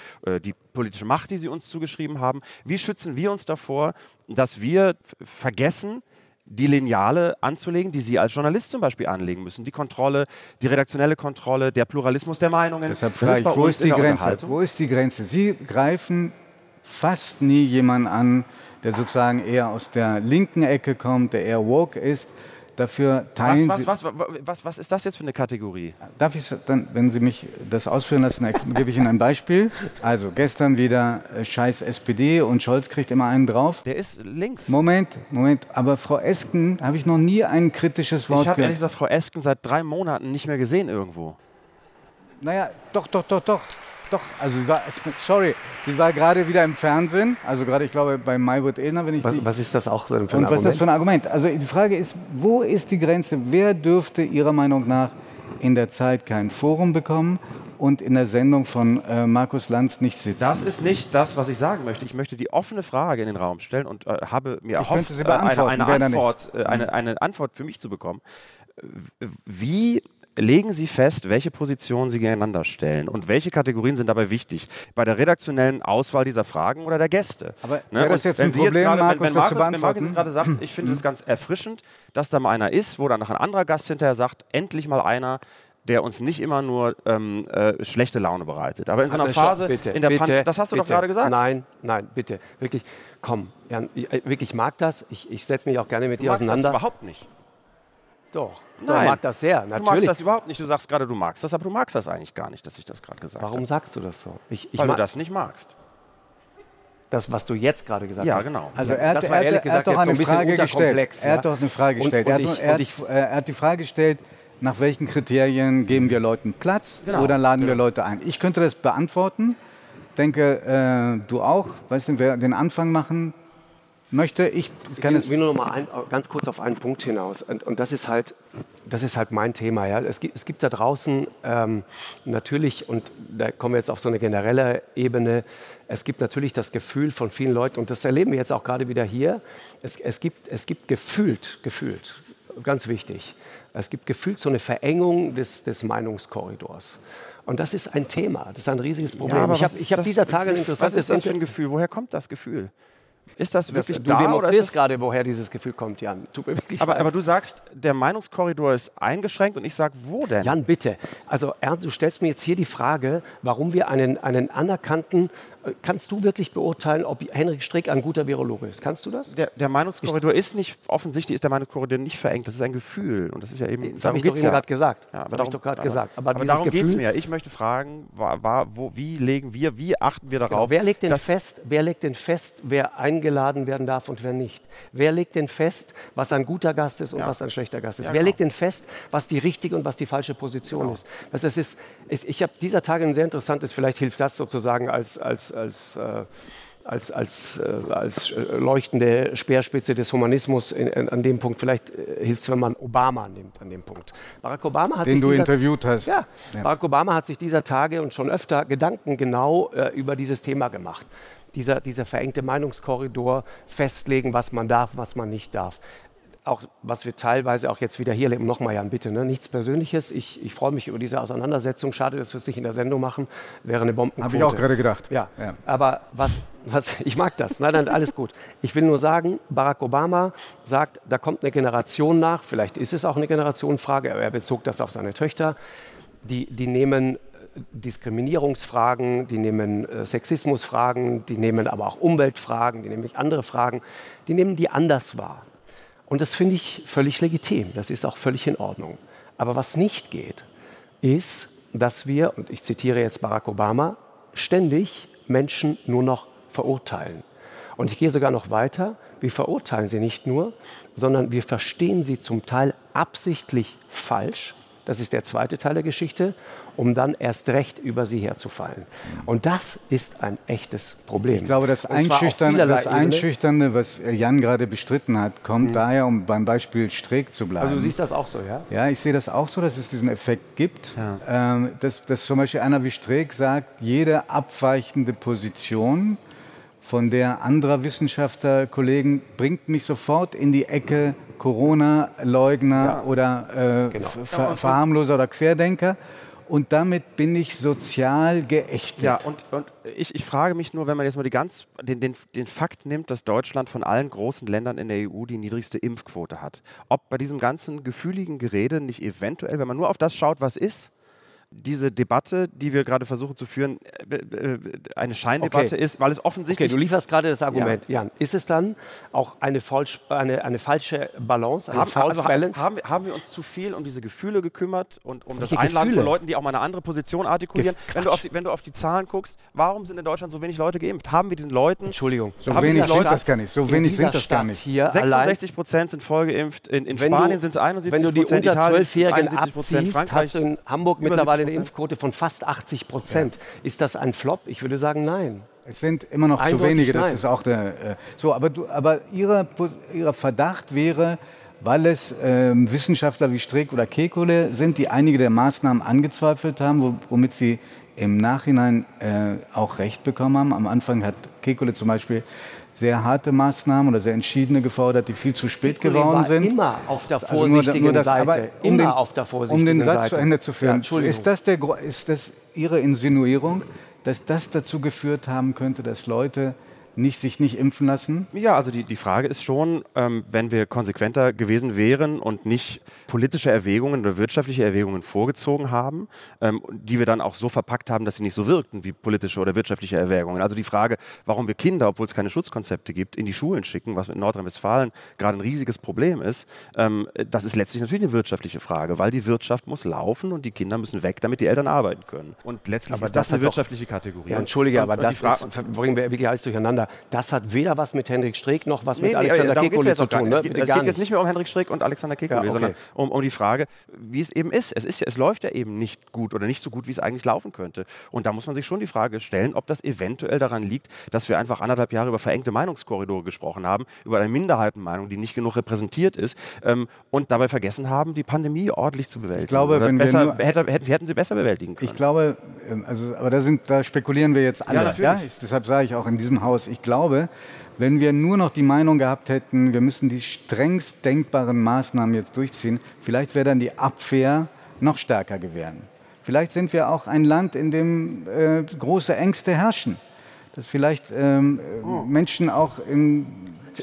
die politische Macht, die sie uns zugeschrieben haben, wie schützen wir uns davor, dass wir vergessen, die Lineale anzulegen, die Sie als Journalist zum Beispiel anlegen müssen. Die Kontrolle, die redaktionelle Kontrolle, der Pluralismus der Meinungen. Deshalb frage ich, wo ist die Grenze? Wo ist die Grenze? Sie greifen fast nie jemanden an, der sozusagen eher aus der linken Ecke kommt, der eher woke ist. Dafür Was, teilen was, was, was, was, was ist das jetzt für eine Kategorie? Darf ich dann, wenn Sie mich das ausführen lassen, gebe ich Ihnen ein Beispiel. Also gestern wieder äh, Scheiß SPD und Scholz kriegt immer einen drauf. Der ist links. Moment, Moment, aber Frau Esken habe ich noch nie ein kritisches Wort Ich habe gehört. ehrlich gesagt Frau Esken seit drei Monaten nicht mehr gesehen irgendwo. Naja, doch, doch, doch, doch. Doch, also sie war, sorry, sie war gerade wieder im Fernsehen, also gerade, ich glaube, bei Maybrit Illner, wenn ich Was, die, was ist das auch so für ein Und was ist das Argument? für ein Argument? Also die Frage ist, wo ist die Grenze? Wer dürfte Ihrer Meinung nach in der Zeit kein Forum bekommen und in der Sendung von äh, Markus Lanz nicht sitzen? Das ist nicht das, was ich sagen möchte. Ich möchte die offene Frage in den Raum stellen und äh, habe mir erhofft, äh, eine, eine. Antwort, äh, eine, eine Antwort für mich zu bekommen. Äh, Wie legen Sie fest, welche Positionen Sie gegeneinander stellen und welche Kategorien sind dabei wichtig bei der redaktionellen Auswahl dieser Fragen oder der Gäste? Aber Ne? das jetzt wenn Sie jetzt Problem, gerade, Markus, wenn, wenn Markus, wenn Markus jetzt gerade sagt, ich finde es ganz erfrischend, dass da mal einer ist, wo dann noch ein anderer Gast hinterher sagt, endlich mal einer, der uns nicht immer nur ähm, äh, schlechte Laune bereitet. Aber in so einer Phase, bitte, in der bitte, Pan das hast du bitte. doch gerade gesagt. Nein, nein, bitte. Wirklich, komm, Jan, ich, äh, wirklich mag das. Ich, ich setze mich auch gerne mit Du dir magst das auseinander. überhaupt nicht. Doch, Nein. mag das sehr, Du magst natürlich. das überhaupt nicht. Du sagst gerade, du magst das, aber du magst das eigentlich gar nicht, dass ich das gerade gesagt Warum habe. sagst du das so? Ich, ich Weil du das nicht magst. das, was du jetzt gerade gesagt Ja, hast. genau. Also er hat, das war ehrlich hat, er hat gesagt doch jetzt so eine ein bisschen Frage gestellt. Er hat ja. doch eine Frage Und- gestellt. und er, ich- hat, er, und ich- hat, äh, er hat die Frage gestellt, nach welchen Kriterien geben wir Leuten Platz Genau, oder laden wir genau. Leute ein? Ich könnte das beantworten. Denke, äh, du auch. Weißt du, wer den Anfang machen? Möchte. Ich kann ich will, nur noch mal ein, ganz kurz auf einen Punkt hinaus. Und, und, das, ist halt, das ist halt mein Thema. Ja. Es, gibt, es gibt da draußen ähm, natürlich, und da kommen wir jetzt auf so eine generelle Ebene, es gibt natürlich das Gefühl von vielen Leuten, und das erleben wir jetzt auch gerade wieder hier, es, es, gibt, es gibt gefühlt, gefühlt, ganz wichtig, es gibt gefühlt so eine Verengung des, des Meinungskorridors. Und das ist ein Thema, das ist ein riesiges Problem. Ja, ich habe hab dieser Tage ein interessantes... Was ist das für ein Gefühl? Woher kommt das Gefühl? Ist das wirklich das, du da? Du demonstrierst gerade, woher dieses Gefühl kommt, Jan. Tut mir wirklich aber, aber du sagst, der Meinungskorridor ist eingeschränkt und ich sage, wo denn? Jan, bitte. Also Ernst, du stellst mir jetzt hier die Frage, warum wir einen, einen anerkannten Kannst du wirklich beurteilen, ob Henrik Strick ein guter Virologe ist? Kannst du das? Der, der Meinungskorridor ich, ist nicht, offensichtlich ist der Meinungskorridor nicht verengt. Das ist ein Gefühl. Und das ist ja eben. Das habe ich doch ja. gerade gesagt. Ja, aber darum, gerade gesagt. Aber, aber darum geht es mir. Ich möchte fragen, war, war, wo, wie legen wir, wie achten wir darauf? Genau. Wer, legt denn fest, wer legt denn fest, wer eingeladen werden darf und wer nicht? Wer legt denn fest, was ein guter Gast ist und ja. was ein schlechter Gast ist? Wer genau. legt denn fest, was die richtige und was die falsche Position genau. ist? Das ist, ist ich habe dieser Tage ein sehr interessantes, vielleicht hilft das sozusagen als, als, als äh, als, als, äh, als äh, leuchtende Speerspitze des Humanismus in, in, an dem Punkt. Vielleicht äh, hilft es, wenn man Obama nimmt an dem Punkt. Barack Obama hat Den sich du dieser, interviewt hast. Ja, ja, Barack Obama hat sich dieser Tage und schon öfter Gedanken genau äh, über dieses Thema gemacht dieser, dieser verengte Meinungskorridor festlegen, was man darf, was man nicht darf. Auch was wir teilweise auch jetzt wieder hier leben, nochmal Jan, bitte, ne? nichts Persönliches. Ich, ich freue mich über diese Auseinandersetzung. Schade, dass wir es nicht in der Sendung machen. Wäre eine Bombenquote. Habe ich auch gerade gedacht. Ja, ja. aber was, was, ich mag das. Nein, nein, alles gut. Ich will nur sagen, Barack Obama sagt, da kommt eine Generation nach. Vielleicht ist es auch eine Generationenfrage, aber er bezog das auf seine Töchter. Die, die nehmen Diskriminierungsfragen, die nehmen äh, Sexismusfragen, die nehmen aber auch Umweltfragen, die nehmen andere Fragen, die nehmen die anders wahr. Und das finde ich völlig legitim, das ist auch völlig in Ordnung. Aber was nicht geht, ist, dass wir, und ich zitiere jetzt Barack Obama, ständig Menschen nur noch verurteilen. Und ich gehe sogar noch weiter, wir verurteilen sie nicht nur, sondern wir verstehen sie zum Teil absichtlich falsch das ist der zweite Teil der Geschichte, um dann erst recht über sie herzufallen. Und das ist ein echtes Problem. Ich glaube, das, Einschüchternde, das Einschüchternde, was Jan gerade bestritten hat, kommt mhm. daher, um beim Beispiel Streeck zu bleiben. Also du siehst das auch so, ja? Ja, ich sehe das auch so, dass es diesen Effekt gibt. Ja. Ähm, dass, dass zum Beispiel einer wie Streeck sagt, jede abweichende Position von der anderer Wissenschaftler, Kollegen, bringt mich sofort in die Ecke Corona-Leugner ja. oder äh, genau. Ver Verharmloser oder Querdenker. Und damit bin ich sozial geächtet. Ja, und, und ich, ich, frage mich nur, wenn man jetzt mal ganz, den, den, den Fakt nimmt, dass Deutschland von allen großen Ländern in der EU die niedrigste Impfquote hat, ob bei diesem ganzen gefühligen Gerede nicht eventuell, wenn man nur auf das schaut, was ist, diese Debatte, die wir gerade versuchen zu führen, äh, äh, eine Scheindebatte okay. ist, weil es offensichtlich. Okay, du lieferst gerade das Argument, ja. Jan. Ist es dann auch eine, falsch, eine, eine falsche Balance, eine haben, false also Balance? Haben wir, haben wir uns zu viel um diese Gefühle gekümmert und um Welche das Einladen Gefühle? von Leuten, die auch mal eine andere Position artikulieren? Wenn du, die, wenn du, auf die, Zahlen guckst, warum sind in Deutschland so wenig Leute geimpft? Haben wir diesen Leuten. Entschuldigung, so wenig sind das gar nicht. So wenig sind das gar nicht. Hier 66 Prozent sind vollgeimpft. In, in Spanien sind es 71 Prozent. Wenn du die unter 12-Jährigen abziehst, hast du in Hamburg mittlerweile eine Impfquote von fast 80 Prozent. Ja. Ist das ein Flop? Ich würde sagen, nein. Es sind immer noch Eindeutig zu wenige, das nein. ist auch der, äh, so. Aber, du, aber ihre, ihre Verdacht wäre, weil es äh, Wissenschaftler wie Streeck oder Kekulé sind, die einige der Maßnahmen angezweifelt haben, womit sie im Nachhinein äh, auch recht bekommen haben. Am Anfang hat Kekulé zum Beispiel sehr harte Maßnahmen oder sehr entschiedene gefordert, die viel zu spät geworden sind. Immer auf der vorsichtigen also nur, nur das, Seite. Um immer den, auf der vorsichtigen Um den Satz Seite. zu Ende zu führen, ja, ist, das der, ist das Ihre Insinuierung, dass das dazu geführt haben könnte, dass Leute nicht, sich nicht impfen lassen? Ja, also die, die Frage ist schon, ähm, wenn wir konsequenter gewesen wären und nicht politische Erwägungen oder wirtschaftliche Erwägungen vorgezogen haben, ähm, die wir dann auch so verpackt haben, dass sie nicht so wirkten wie politische oder wirtschaftliche Erwägungen. Also die Frage, warum wir Kinder, obwohl es keine Schutzkonzepte gibt, in die Schulen schicken, was mit Nordrhein-Westfalen gerade ein riesiges Problem ist, ähm, das ist letztlich natürlich eine wirtschaftliche Frage, weil die Wirtschaft muss laufen und die Kinder müssen weg, damit die Eltern arbeiten können. Und letztlich aber ist das, das eine wirtschaftliche Kategorie. Ja, Entschuldige, und, aber und das bringen wir wirklich alles durcheinander durcheinander. Das hat weder was mit Hendrik Streeck noch was nee, mit Alexander nee, Kekulé zu tun. Ne? Es geht, es geht jetzt nicht mehr um Hendrik Streeck und Alexander Kekulé, ja, okay. sondern um, um die Frage, wie es eben ist. Es, ist. es läuft ja eben nicht gut oder nicht so gut, wie es eigentlich laufen könnte. Und da muss man sich schon die Frage stellen, ob das eventuell daran liegt, dass wir einfach anderthalb Jahre über verengte Meinungskorridore gesprochen haben, über eine Minderheitenmeinung, die nicht genug repräsentiert ist ähm, und dabei vergessen haben, die Pandemie ordentlich zu bewältigen. Ich glaube, wenn besser, wir, hätte, hätten, hätten sie besser bewältigen können. Ich glaube, ähm, also, aber da, sind, da spekulieren wir jetzt alle. Ja, ja? Ich, deshalb sage ich auch in diesem Haus, ich glaube, wenn wir nur noch die Meinung gehabt hätten, wir müssen die strengst denkbaren Maßnahmen jetzt durchziehen, vielleicht wäre dann die Abwehr noch stärker gewesen. Vielleicht sind wir auch ein Land, in dem äh, große Ängste herrschen. Dass vielleicht ähm, oh. Menschen auch in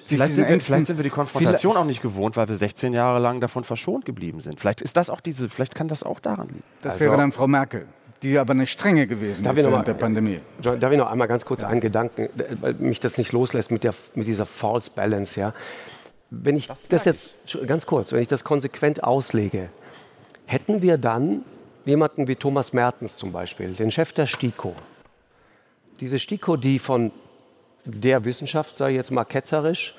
Vielleicht sind, wir, vielleicht sind, wir, die Konfrontation auch nicht gewohnt, weil wir 16 Jahre lang davon verschont geblieben sind. Vielleicht ist das auch diese, vielleicht kann das auch daran liegen. Das also wäre dann Frau Merkel die aber eine strenge gewesen darf ist während mal, der Pandemie. Darf ich noch einmal ganz kurz ja. einen Gedanken, weil mich das nicht loslässt mit, der, mit dieser False Balance. Ja? Wenn ich das, das jetzt, ganz kurz, wenn ich das konsequent auslege, hätten wir dann jemanden wie Thomas Mertens zum Beispiel, den Chef der STIKO. Diese STIKO, die von der Wissenschaft, sage ich jetzt mal ketzerisch,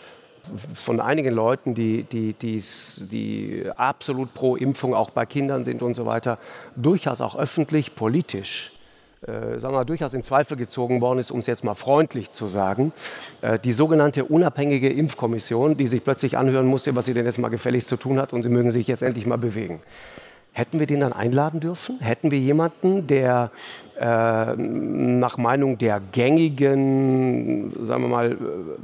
von einigen Leuten, die, die, die, absolut pro Impfung auch bei Kindern sind und so weiter, durchaus auch öffentlich, politisch, äh, sagen wir, durchaus in Zweifel gezogen worden ist, um es jetzt mal freundlich zu sagen. Äh, die sogenannte unabhängige Impfkommission, die sich plötzlich anhören musste, was sie denn jetzt mal gefälligst zu tun hat und sie mögen sich jetzt endlich mal bewegen. Hätten wir den dann einladen dürfen? Hätten wir jemanden, der äh, nach Meinung der gängigen, sagen wir mal,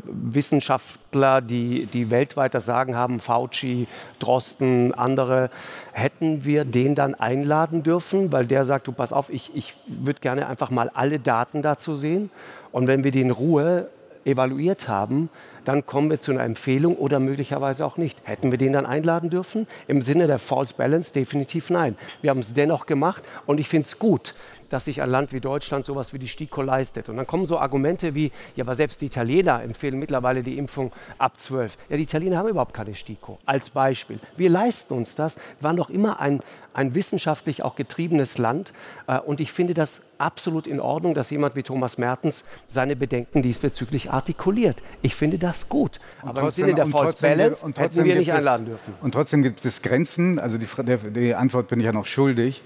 Wissenschaftler, die, die weltweit das Sagen haben, Fauci, Drosten, andere, hätten wir den dann einladen dürfen, weil der sagt, du pass auf, ich, ich würde gerne einfach mal alle Daten dazu sehen. Und wenn wir die in Ruhe evaluiert haben, dann kommen wir zu einer Empfehlung oder möglicherweise auch nicht. Hätten wir den dann einladen dürfen? Im Sinne der False Balance definitiv nein. Wir haben es dennoch gemacht und ich finde es gut, dass sich ein Land wie Deutschland sowas wie die STIKO leistet. Und dann kommen so Argumente wie, ja, aber selbst die Italiener empfehlen mittlerweile die Impfung ab 12. Ja, die Italiener haben überhaupt keine STIKO. Als Beispiel. Wir leisten uns das. Wir waren doch immer ein, ein wissenschaftlich auch getriebenes Land. Äh, und ich finde das absolut in Ordnung, dass jemand wie Thomas Mertens seine Bedenken diesbezüglich artikuliert. Ich finde das gut. Und Aber trotzdem, im Sinne der False Balance hätten wir nicht einladen dürfen. Und trotzdem gibt es Grenzen. Also die, die Antwort bin ich ja noch schuldig.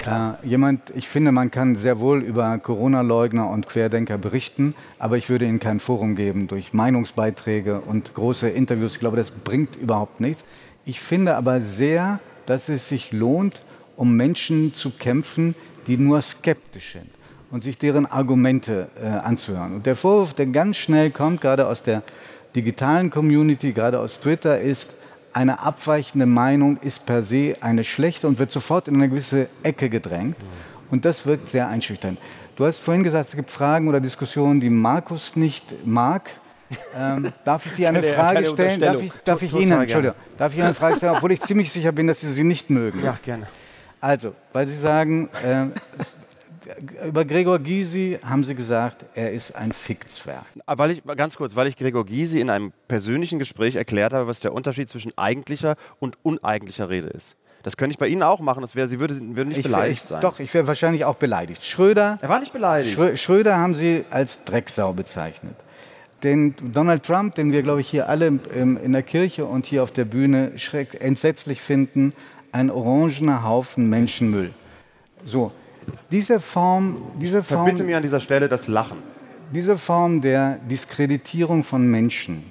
Klar. Äh, jemand, ich finde, man kann sehr wohl über Corona-Leugner und Querdenker berichten, aber ich würde ihnen kein Forum geben durch Meinungsbeiträge und große Interviews. Ich glaube, das bringt überhaupt nichts. Ich finde aber sehr, dass es sich lohnt, um Menschen zu kämpfen, die nur skeptisch sind und sich deren Argumente äh, anzuhören. Und der Vorwurf, der ganz schnell kommt, gerade aus der digitalen Community, gerade aus Twitter, ist, eine abweichende Meinung ist per se eine schlechte und wird sofort in eine gewisse Ecke gedrängt. Und das wirkt sehr einschüchternd. Du hast vorhin gesagt, es gibt Fragen oder Diskussionen, die Markus nicht mag. Ähm, darf ich dir eine Frage stellen? Darf ich, darf ich Ihnen, Entschuldigung, darf ich eine Frage stellen, obwohl ich ziemlich sicher bin, dass Sie sie nicht mögen? Ja, gerne. Also, weil Sie sagen, äh, über Gregor Gysi haben Sie gesagt, er ist ein Fickzwerg. Ah, weil ich, ganz kurz, weil ich Gregor Gysi in einem persönlichen Gespräch erklärt habe, was der Unterschied zwischen eigentlicher und uneigentlicher Rede ist. Das könnte ich bei Ihnen auch machen, das wäre, Sie würde, würde nicht ich, beleidigt ich, sein. Doch, ich wäre wahrscheinlich auch beleidigt. Schröder. Er war nicht beleidigt. Schrö Schröder haben Sie als Drecksau bezeichnet. Den Donald Trump, den wir, glaube ich, hier alle in der Kirche und hier auf der Bühne schreck, entsetzlich finden, ein orangener Haufen Menschenmüll. So, diese Form, diese Form, Verbitte mir an dieser Stelle das Lachen. Diese Form der Diskreditierung von Menschen,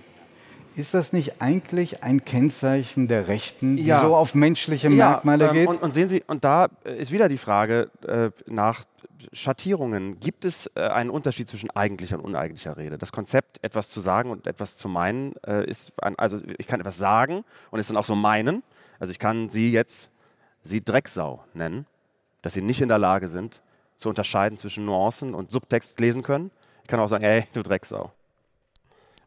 ist das nicht eigentlich ein Kennzeichen der Rechten, die ja. so auf menschliche Merkmale ja, ähm, geht? Und, und, sehen Sie, und da ist wieder die Frage äh, nach Schattierungen. Gibt es äh, einen Unterschied zwischen eigentlicher und uneigentlicher Rede? Das Konzept, etwas zu sagen und etwas zu meinen, äh, ist, ein, also ich kann etwas sagen und es dann auch so meinen. Also ich kann Sie jetzt Sie Drecksau nennen dass sie nicht in der Lage sind, zu unterscheiden zwischen Nuancen und Subtext lesen können. Ich kann auch sagen, ey, du Drecksau.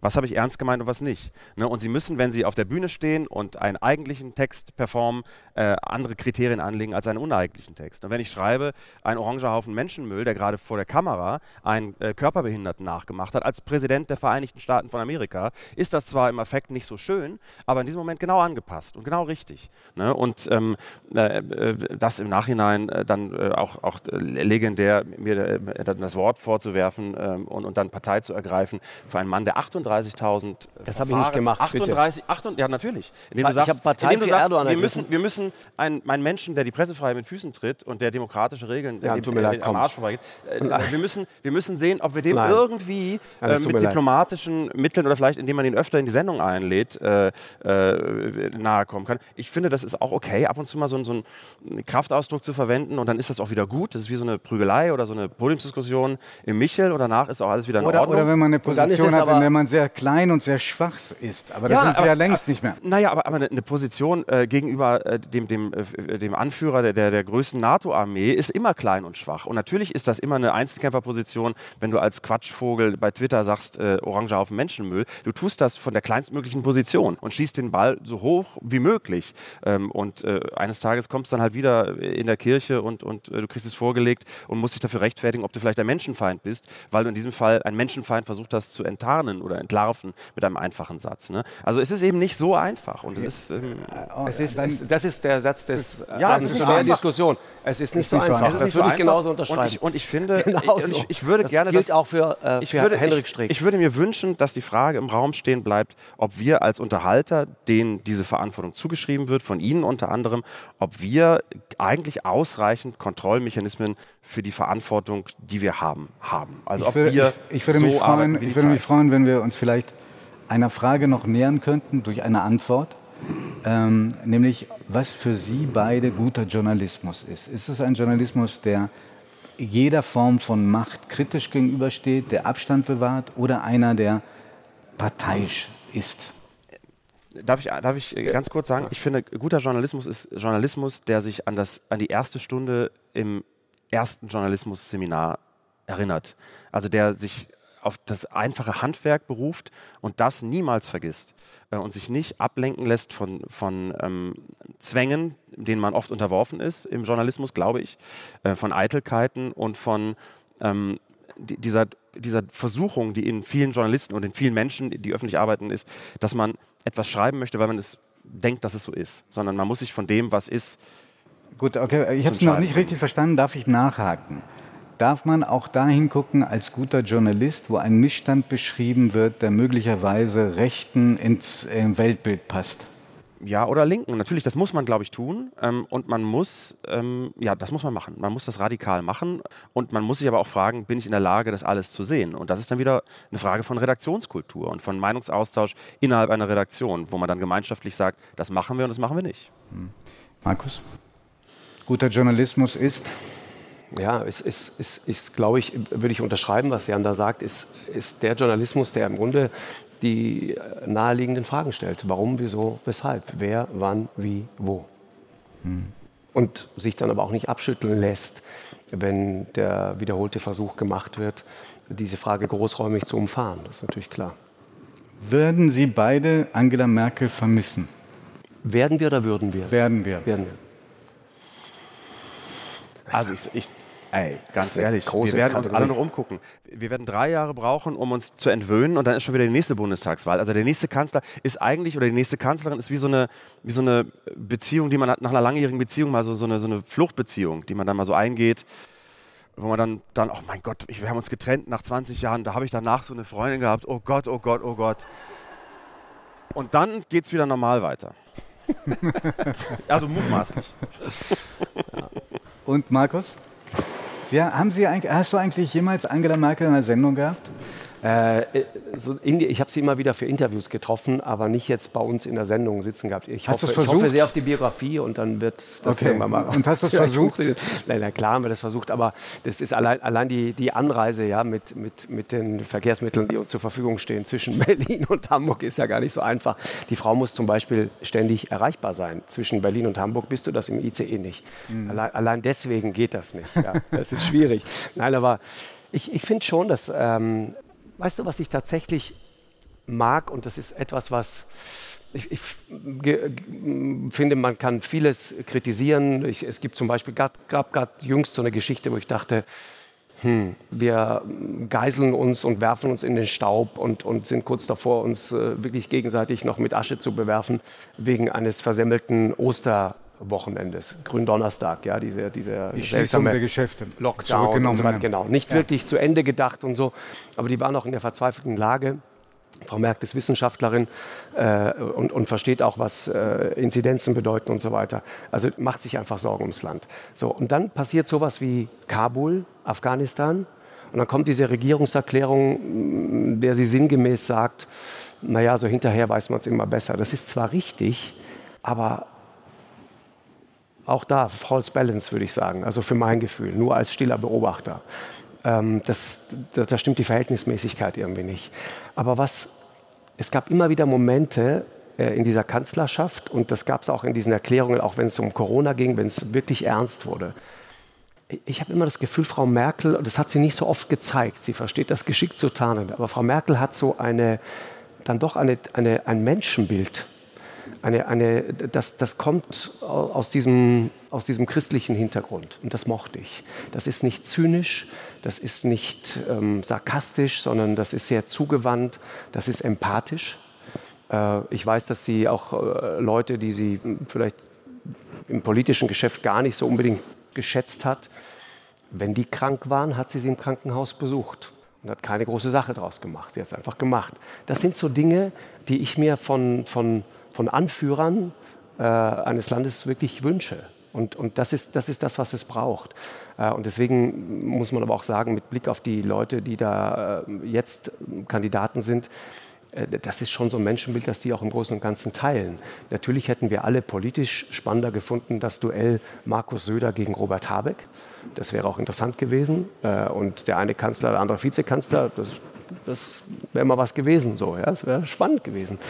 Was habe ich ernst gemeint und was nicht? Ne? Und Sie müssen, wenn Sie auf der Bühne stehen und einen eigentlichen Text performen, äh, andere Kriterien anlegen als einen uneigentlichen Text. Und wenn ich schreibe, ein oranger Haufen Menschenmüll, der gerade vor der Kamera einen äh, Körperbehinderten nachgemacht hat, als Präsident der Vereinigten Staaten von Amerika, ist das zwar im Effekt nicht so schön, aber in diesem Moment genau angepasst und genau richtig. Ne? Und ähm, äh, äh das im Nachhinein äh, dann äh, auch, auch legendär, mir das Wort vorzuwerfen ähm, und, und dann Partei zu ergreifen für einen Mann, der 38.000 Das habe ich nicht gemacht, 38, 38 ja natürlich. Indem du sagst, indem du sagst wir müssen, wir müssen einen, einen Menschen, der die Pressefreiheit mit Füßen tritt und der demokratische Regeln ja, dem, leid, am Arsch vorbeigeht, äh, wir, müssen, wir müssen sehen, ob wir dem Nein. irgendwie äh, mit diplomatischen leid. Mitteln oder vielleicht indem man ihn öfter in die Sendung einlädt, äh, äh, nahe kommen kann. Ich finde, das ist auch okay, ab und zu mal so, so einen Kraftausdruck zu verwenden und dann ist das auch wieder gut. Das ist wie so eine Prügelei oder so eine Podiumsdiskussion im Michel und danach ist auch alles wieder in oder, Ordnung. Oder wenn man eine Position hat, in der man sehr klein und sehr schwach ist. Aber das ja, sind sie ja längst nicht mehr. Naja, aber, aber eine Position äh, gegenüber äh, dem, dem, äh, dem Anführer der, der, der größten NATO-Armee ist immer klein und schwach. Und natürlich ist das immer eine Einzelkämpferposition, wenn du als Quatschvogel bei Twitter sagst, äh, Orange auf Menschenmüll. Du tust das von der kleinstmöglichen Position und schießt den Ball so hoch wie möglich. Ähm, und äh, eines Tages kommst du dann halt wieder in der Kirche und, und äh, du kriegst es vorgelegt und musst dich dafür rechtfertigen, ob du vielleicht ein Menschenfeind bist, weil du in diesem Fall ein Menschenfeind versucht hast zu enttarnen oder entlarven mit einem einfachen Satz. Ne? Also es ist eben nicht so einfach. Und es ist, ähm, es ist, es, das ist der Satz des ja, es ist nicht so Diskussion. Es ist nicht so einfach. So das würde ich genauso unterschreiben. Und ich, und ich finde, genauso. ich, ich, würde das gerne... gilt das, auch für, äh, für würde, Henrik Strick. Ich, würde mir wünschen, dass die Frage im Raum stehen bleibt, ob wir als Unterhalter, denen diese Verantwortung zugeschrieben wird, von Ihnen unter anderem, ob wir eigentlich ausreichend Kontrollmechanismen für die Verantwortung, die wir haben, haben. Also ich würde, wir ich, ich würde, so mich, freuen, ich würde mich freuen, wenn wir uns vielleicht einer Frage noch nähern könnten durch eine Antwort. Ähm, nämlich, was für Sie beide guter Journalismus ist. Ist es ein Journalismus, der jeder Form von Macht kritisch gegenübersteht, der Abstand bewahrt oder einer, der parteiisch ist? Darf ich, darf ich ganz kurz sagen, ich finde, guter Journalismus ist Journalismus, der sich an, das, an die erste Stunde im ersten Journalismus-Seminar erinnert. Also der sich auf das einfache Handwerk beruft und das niemals vergisst äh, und sich nicht ablenken lässt von, von ähm, Zwängen, denen man oft unterworfen ist im Journalismus, glaube ich, äh, von Eitelkeiten und von ähm, dieser, dieser Versuchung, die in vielen Journalisten und in vielen Menschen, die öffentlich arbeiten, ist, dass man etwas schreiben möchte, weil man es denkt, dass es so ist, sondern man muss sich von dem, was ist, Gut, okay, ich habe es noch nicht richtig verstanden. Darf ich nachhaken? darf man auch dahin gucken als guter Journalist, wo ein Missstand beschrieben wird, der möglicherweise Rechten ins äh, Weltbild passt? Ja, oder Linken. Natürlich, das muss man, glaube ich, tun. Ähm, und man muss, ähm, ja, das muss man machen. Man muss das radikal machen. Und man muss sich aber auch fragen, bin ich in der Lage, das alles zu sehen? Und das ist dann wieder eine Frage von Redaktionskultur und von Meinungsaustausch innerhalb einer Redaktion, wo man dann gemeinschaftlich sagt, das machen wir und das machen wir nicht. Hm. Markus? Guter Journalismus ist? Ja, es ist, ist, ist glaube ich, würde ich unterschreiben, was Jan da sagt, ist, ist der Journalismus, der im Grunde die äh, naheliegenden Fragen stellt. Warum, wieso, weshalb, wer, wann, wie, wo. Hm. Und sich dann aber auch nicht abschütteln lässt, wenn der wiederholte Versuch gemacht wird, diese Frage großräumig zu umfahren. Das ist natürlich klar. Würden Sie beide Angela Merkel vermissen? Werden wir oder würden wir? Werden wir. Werden wir. Also ich, ich ey, ganz ehrlich, wir werden uns alle noch umgucken. Wir werden drei Jahre brauchen, um uns zu entwöhnen und dann ist schon wieder die nächste Bundestagswahl. Also der nächste Kanzler ist eigentlich, oder die nächste Kanzlerin ist wie so eine, wie so eine Beziehung, die man hat, nach einer langjährigen Beziehung mal so, so, eine, so eine Fluchtbeziehung, die man dann mal so eingeht wo man dann, dann, oh mein Gott, wir haben uns getrennt nach 20 Jahren, da habe ich danach so eine Freundin gehabt, oh Gott, oh Gott, oh Gott. Und dann geht es wieder normal weiter. also mutmaßlich. Ja. Und Markus? Sie, haben Sie, hast du eigentlich jemals Angela Merkel in einer Sendung gehabt? Äh, so die, ich habe sie immer wieder für Interviews getroffen, aber nicht jetzt bei uns in der Sendung sitzen gehabt. Ich, hast hoffe, ich hoffe sehr auf die Biografie und dann wird das okay. irgendwann mal. Und hast du es versucht? Nein, na klar haben wir das versucht, aber das ist allein, allein die, die Anreise ja, mit, mit, mit den Verkehrsmitteln, die uns zur Verfügung stehen zwischen Berlin und Hamburg, ist ja gar nicht so einfach. Die Frau muss zum Beispiel ständig erreichbar sein. Zwischen Berlin und Hamburg bist du das im ICE nicht. Mhm. Allein, allein, deswegen geht das nicht. Ja. Das ist schwierig. Nein, aber ich, ich finde schon, dass ähm, Weißt du, was ich tatsächlich mag und das ist etwas, was ich, ich finde, man kann vieles kritisieren. Ich, es gibt zum Beispiel, gab gerade jüngst so eine Geschichte, wo ich dachte, hm, wir geiseln uns und werfen uns in den Staub und, und sind kurz davor, uns äh, wirklich gegenseitig noch mit Asche zu bewerfen, wegen eines versemmelten Osterwochenendes, Gründonnerstag, ja, diese, diese die Schließung der Geschäfte, Lockdown und so weiter, genau. Nicht ja. wirklich zu Ende gedacht und so, aber die waren auch in der verzweifelten Lage. Frau Merkel ist Wissenschaftlerin äh, und, und, versteht auch, was äh, Inzidenzen bedeuten und so weiter. Also macht sich einfach Sorgen ums Land. So, und dann passiert sowas wie Kabul, Afghanistan. Und dann kommt diese Regierungserklärung, der sie sinngemäß sagt, naja, so hinterher weiß man es immer besser. Das ist zwar richtig, aber auch da false balance, würde ich sagen, also für mein Gefühl, nur als stiller Beobachter ähm, das, da, stimmt die Verhältnismäßigkeit irgendwie nicht. Aber was, es gab immer wieder Momente, äh, in dieser Kanzlerschaft und das gab es auch in diesen Erklärungen, auch wenn es um Corona ging, wenn es wirklich ernst wurde. Ich habe immer das Gefühl, Frau Merkel, das hat sie nicht so oft gezeigt, sie versteht das geschickt zu tarnen, aber Frau Merkel hat so eine, dann doch eine, eine, ein Menschenbild eine, eine, das, das kommt aus diesem, aus diesem christlichen Hintergrund und das mochte ich. Das ist nicht zynisch, das ist nicht ähm, sarkastisch, sondern das ist sehr zugewandt, das ist empathisch. Äh, ich weiß, dass Sie auch äh, Leute, die Sie vielleicht im politischen Geschäft gar nicht so unbedingt geschätzt hat, wenn die krank waren, hat sie sie im Krankenhaus besucht und hat keine große Sache daraus gemacht. Sie hat es einfach gemacht. Das sind so Dinge, die ich mir von, von von Anführern äh, eines Landes wirklich wünsche. Und, und das, ist, das ist das, was es braucht. Äh, und deswegen muss man aber auch sagen, mit Blick auf die Leute, die da äh, jetzt Kandidaten sind, äh, das ist schon so ein Menschenbild, das die auch im Großen und Ganzen teilen. Natürlich hätten wir alle politisch spannender gefunden, das Duell Markus Söder gegen Robert Habeck. Das wäre auch interessant gewesen. Und der eine Kanzler, der andere Vizekanzler, das, das wäre mal was gewesen. So, ja? Das wäre spannend gewesen.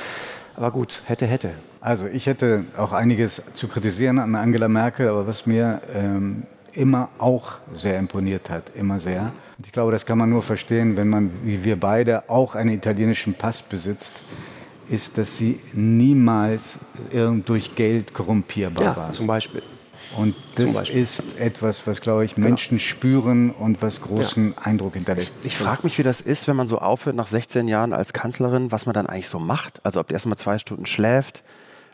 Aber gut, hätte, hätte. Also ich hätte auch einiges zu kritisieren an Angela Merkel, aber was mir ähm, immer auch sehr imponiert hat, immer sehr. Und ich glaube, das kann man nur verstehen, wenn man, wie wir beide, auch einen italienischen Pass besitzt, ist, dass sie niemals durch Geld korrumpierbar ja, war. Zum Beispiel. Und das ist etwas, was, glaube ich, genau. Menschen genau. spüren und was großen ja. Eindruck hinterlässt. Ich, ich frage mich, wie das ist, wenn man so aufhört nach 16 Jahren als Kanzlerin, was man dann eigentlich so macht. Also ob die erst mal zwei Stunden schläft,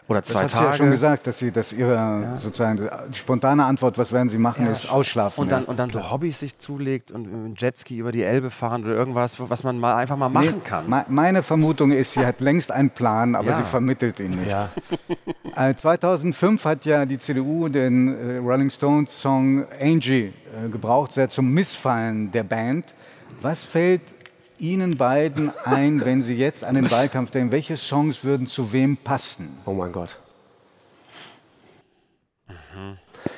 oder zwei das Tage. hast du ja schon gesagt, dass Sie, dass Ihre ja. sozusagen spontane Antwort, was werden Sie machen, ja, ist ausschlafen. Und dann, und dann so Hobbys sich zulegt und mit Jetski über die Elbe fahren oder irgendwas, was man mal einfach mal machen nee, kann. meine Vermutung ist, sie hat längst einen Plan, aber sie vermittelt ihn nicht. Ja. 2005 äh, hat ja die CDU den äh, Rolling Stones Song Angie äh, gebraucht, sehr zum Missfallen der Band. Was fällt Ihnen beiden ein, wenn Sie jetzt an den Wahlkampf denken? Welche Songs würden zu wem passen? Oh mein Gott.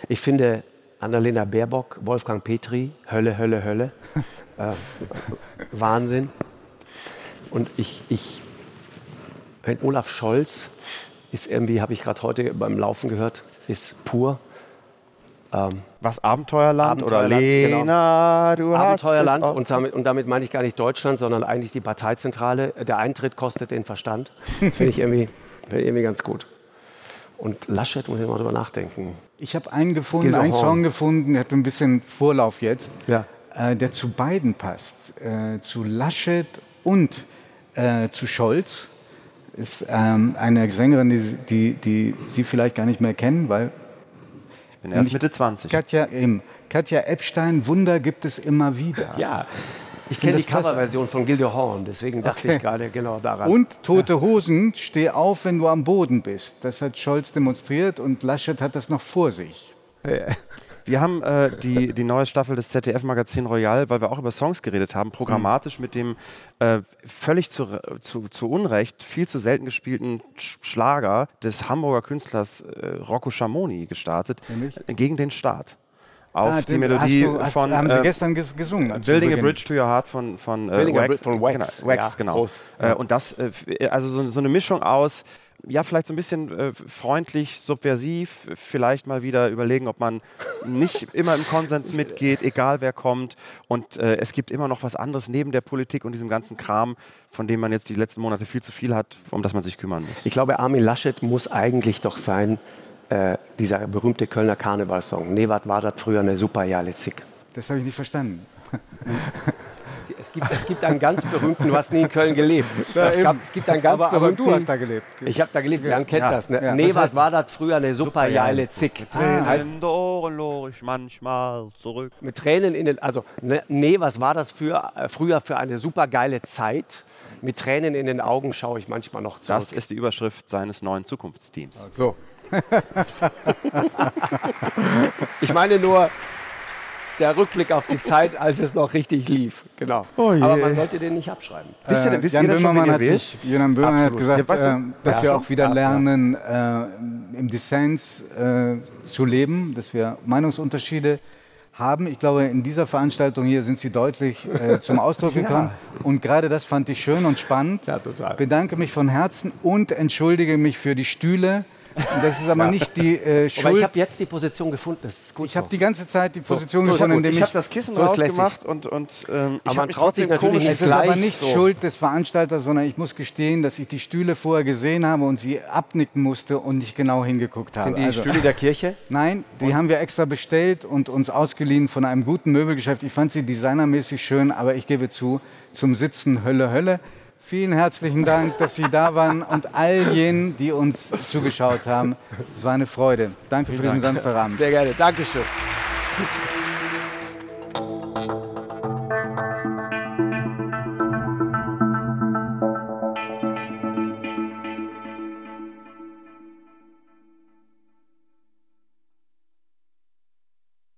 Ich finde Annalena Baerbock, Wolfgang Petri, Hölle, Hölle, Hölle. äh, Wahnsinn. Und ich, ich, Olaf Scholz ist irgendwie, habe ich gerade heute beim Laufen gehört, ist pur. Ähm, Was, Abenteuerland, Abenteuerland oder Lena, genau. du Abenteuerland hast und damit, und damit meine ich gar nicht Deutschland, sondern eigentlich die Parteizentrale. Der Eintritt kostet den Verstand. Finde ich irgendwie, find irgendwie ganz gut. Und Laschet muss ich mal drüber nachdenken. Ich habe einen gefunden, einen Song gefunden, der hat ein bisschen Vorlauf jetzt, ja. äh, der zu beiden passt. Äh, zu Laschet und äh, zu Scholz. Ist ähm, eine Sängerin, die, die, die Sie vielleicht gar nicht mehr kennen, weil bin erst Mitte 20. Katja, eben, Katja Epstein, Wunder gibt es immer wieder. Ja, ich kenne die Coverversion von Gildo Horn, deswegen dachte okay. ich gerade genau daran. Und Tote Hosen, steh auf, wenn du am Boden bist. Das hat Scholz demonstriert und Laschet hat das noch vor sich. Wir haben äh, die, die neue Staffel des ZDF-Magazin Royal, weil wir auch über Songs geredet haben, programmatisch mhm. mit dem äh, völlig zu, zu, zu Unrecht viel zu selten gespielten Schlager des Hamburger Künstlers äh, Rocco Schamoni gestartet, Nämlich? gegen den Staat auf ah, die Melodie du, hast, von. Haben Sie äh, gestern gesungen? Building a Bridge to Your Heart von, von äh, Wax. Von Wax, genau. Wax, ja, genau. Äh, und das, äh, also so, so, eine Mischung aus ja, vielleicht so ein bisschen äh, freundlich, subversiv, vielleicht mal wieder überlegen, ob man nicht immer im Konsens mitgeht, egal wer kommt. Und äh, es gibt immer noch was anderes neben der Politik und diesem ganzen Kram, von dem man jetzt die letzten Monate viel zu viel hat, um das man sich kümmern muss. Ich glaube, Armin Laschet muss eigentlich doch sein, äh, dieser berühmte Kölner Karnevalssong. Nee, was war das früher eine super Jahrzig. Das habe ich nicht verstanden. Es gibt, es gibt einen ganz berühmten, du hast nie in Köln gelebt. Ja, es, gab, es, gibt einen ganz aber, berühmten. Aber du hast da gelebt. Ich habe da gelebt, Jan kennt ja. das. Ne? Ja. nee, was war das früher eine super geile Zick? Tränen ah, in den Ohren lohr ich manchmal zurück. Mit Tränen in den, also ne, nee, was war das für, äh, früher für eine super geile Zeit? Mit Tränen in den Augen schaue ich manchmal noch zurück. Das ist die Überschrift seines neuen Zukunftsteams. So. ich meine nur, der Rückblick auf die Zeit, als es noch richtig lief. Genau. Oh Aber man sollte den nicht abschreiben. Äh, wisst ihr, denn, wisst Jan ihr Böhmermann hat sich, Jan Böhmermann hat gesagt, ja, äh, dass ja, wir auch wieder lernen, äh, im Dissens äh, zu leben, dass wir Meinungsunterschiede haben. Ich glaube, in dieser Veranstaltung hier sind sie deutlich äh, zum Ausdruck gekommen. Ja. Und gerade das fand ich schön und spannend. Ja, total. Bedanke mich von Herzen und entschuldige mich für die Stühle. Das ist aber ja. nicht die äh, Schuld. Aber ich habe jetzt die Position gefunden. Das ist gut ich so. habe die ganze Zeit die Position so, gefunden, so indem ich, ich habe das Kissen so rausgemacht und, und ähm, aber man traut sich natürlich nicht. Es ist aber nicht Schuld des Veranstalters, sondern ich muss gestehen, dass ich die Stühle vorher gesehen habe und sie abnicken musste und nicht genau hingeguckt habe. Sind die also, Stühle der Kirche? Nein, die und? haben wir extra bestellt und uns ausgeliehen von einem guten Möbelgeschäft. Ich fand sie designermäßig schön, aber ich gebe zu, zum Sitzen Hölle, Hölle. Vielen herzlichen Dank, dass Sie da waren und all jenen, die uns zugeschaut haben. Es war eine Freude. Danke Vielen für diesen Samstagabend. Sehr gerne. Dankeschön.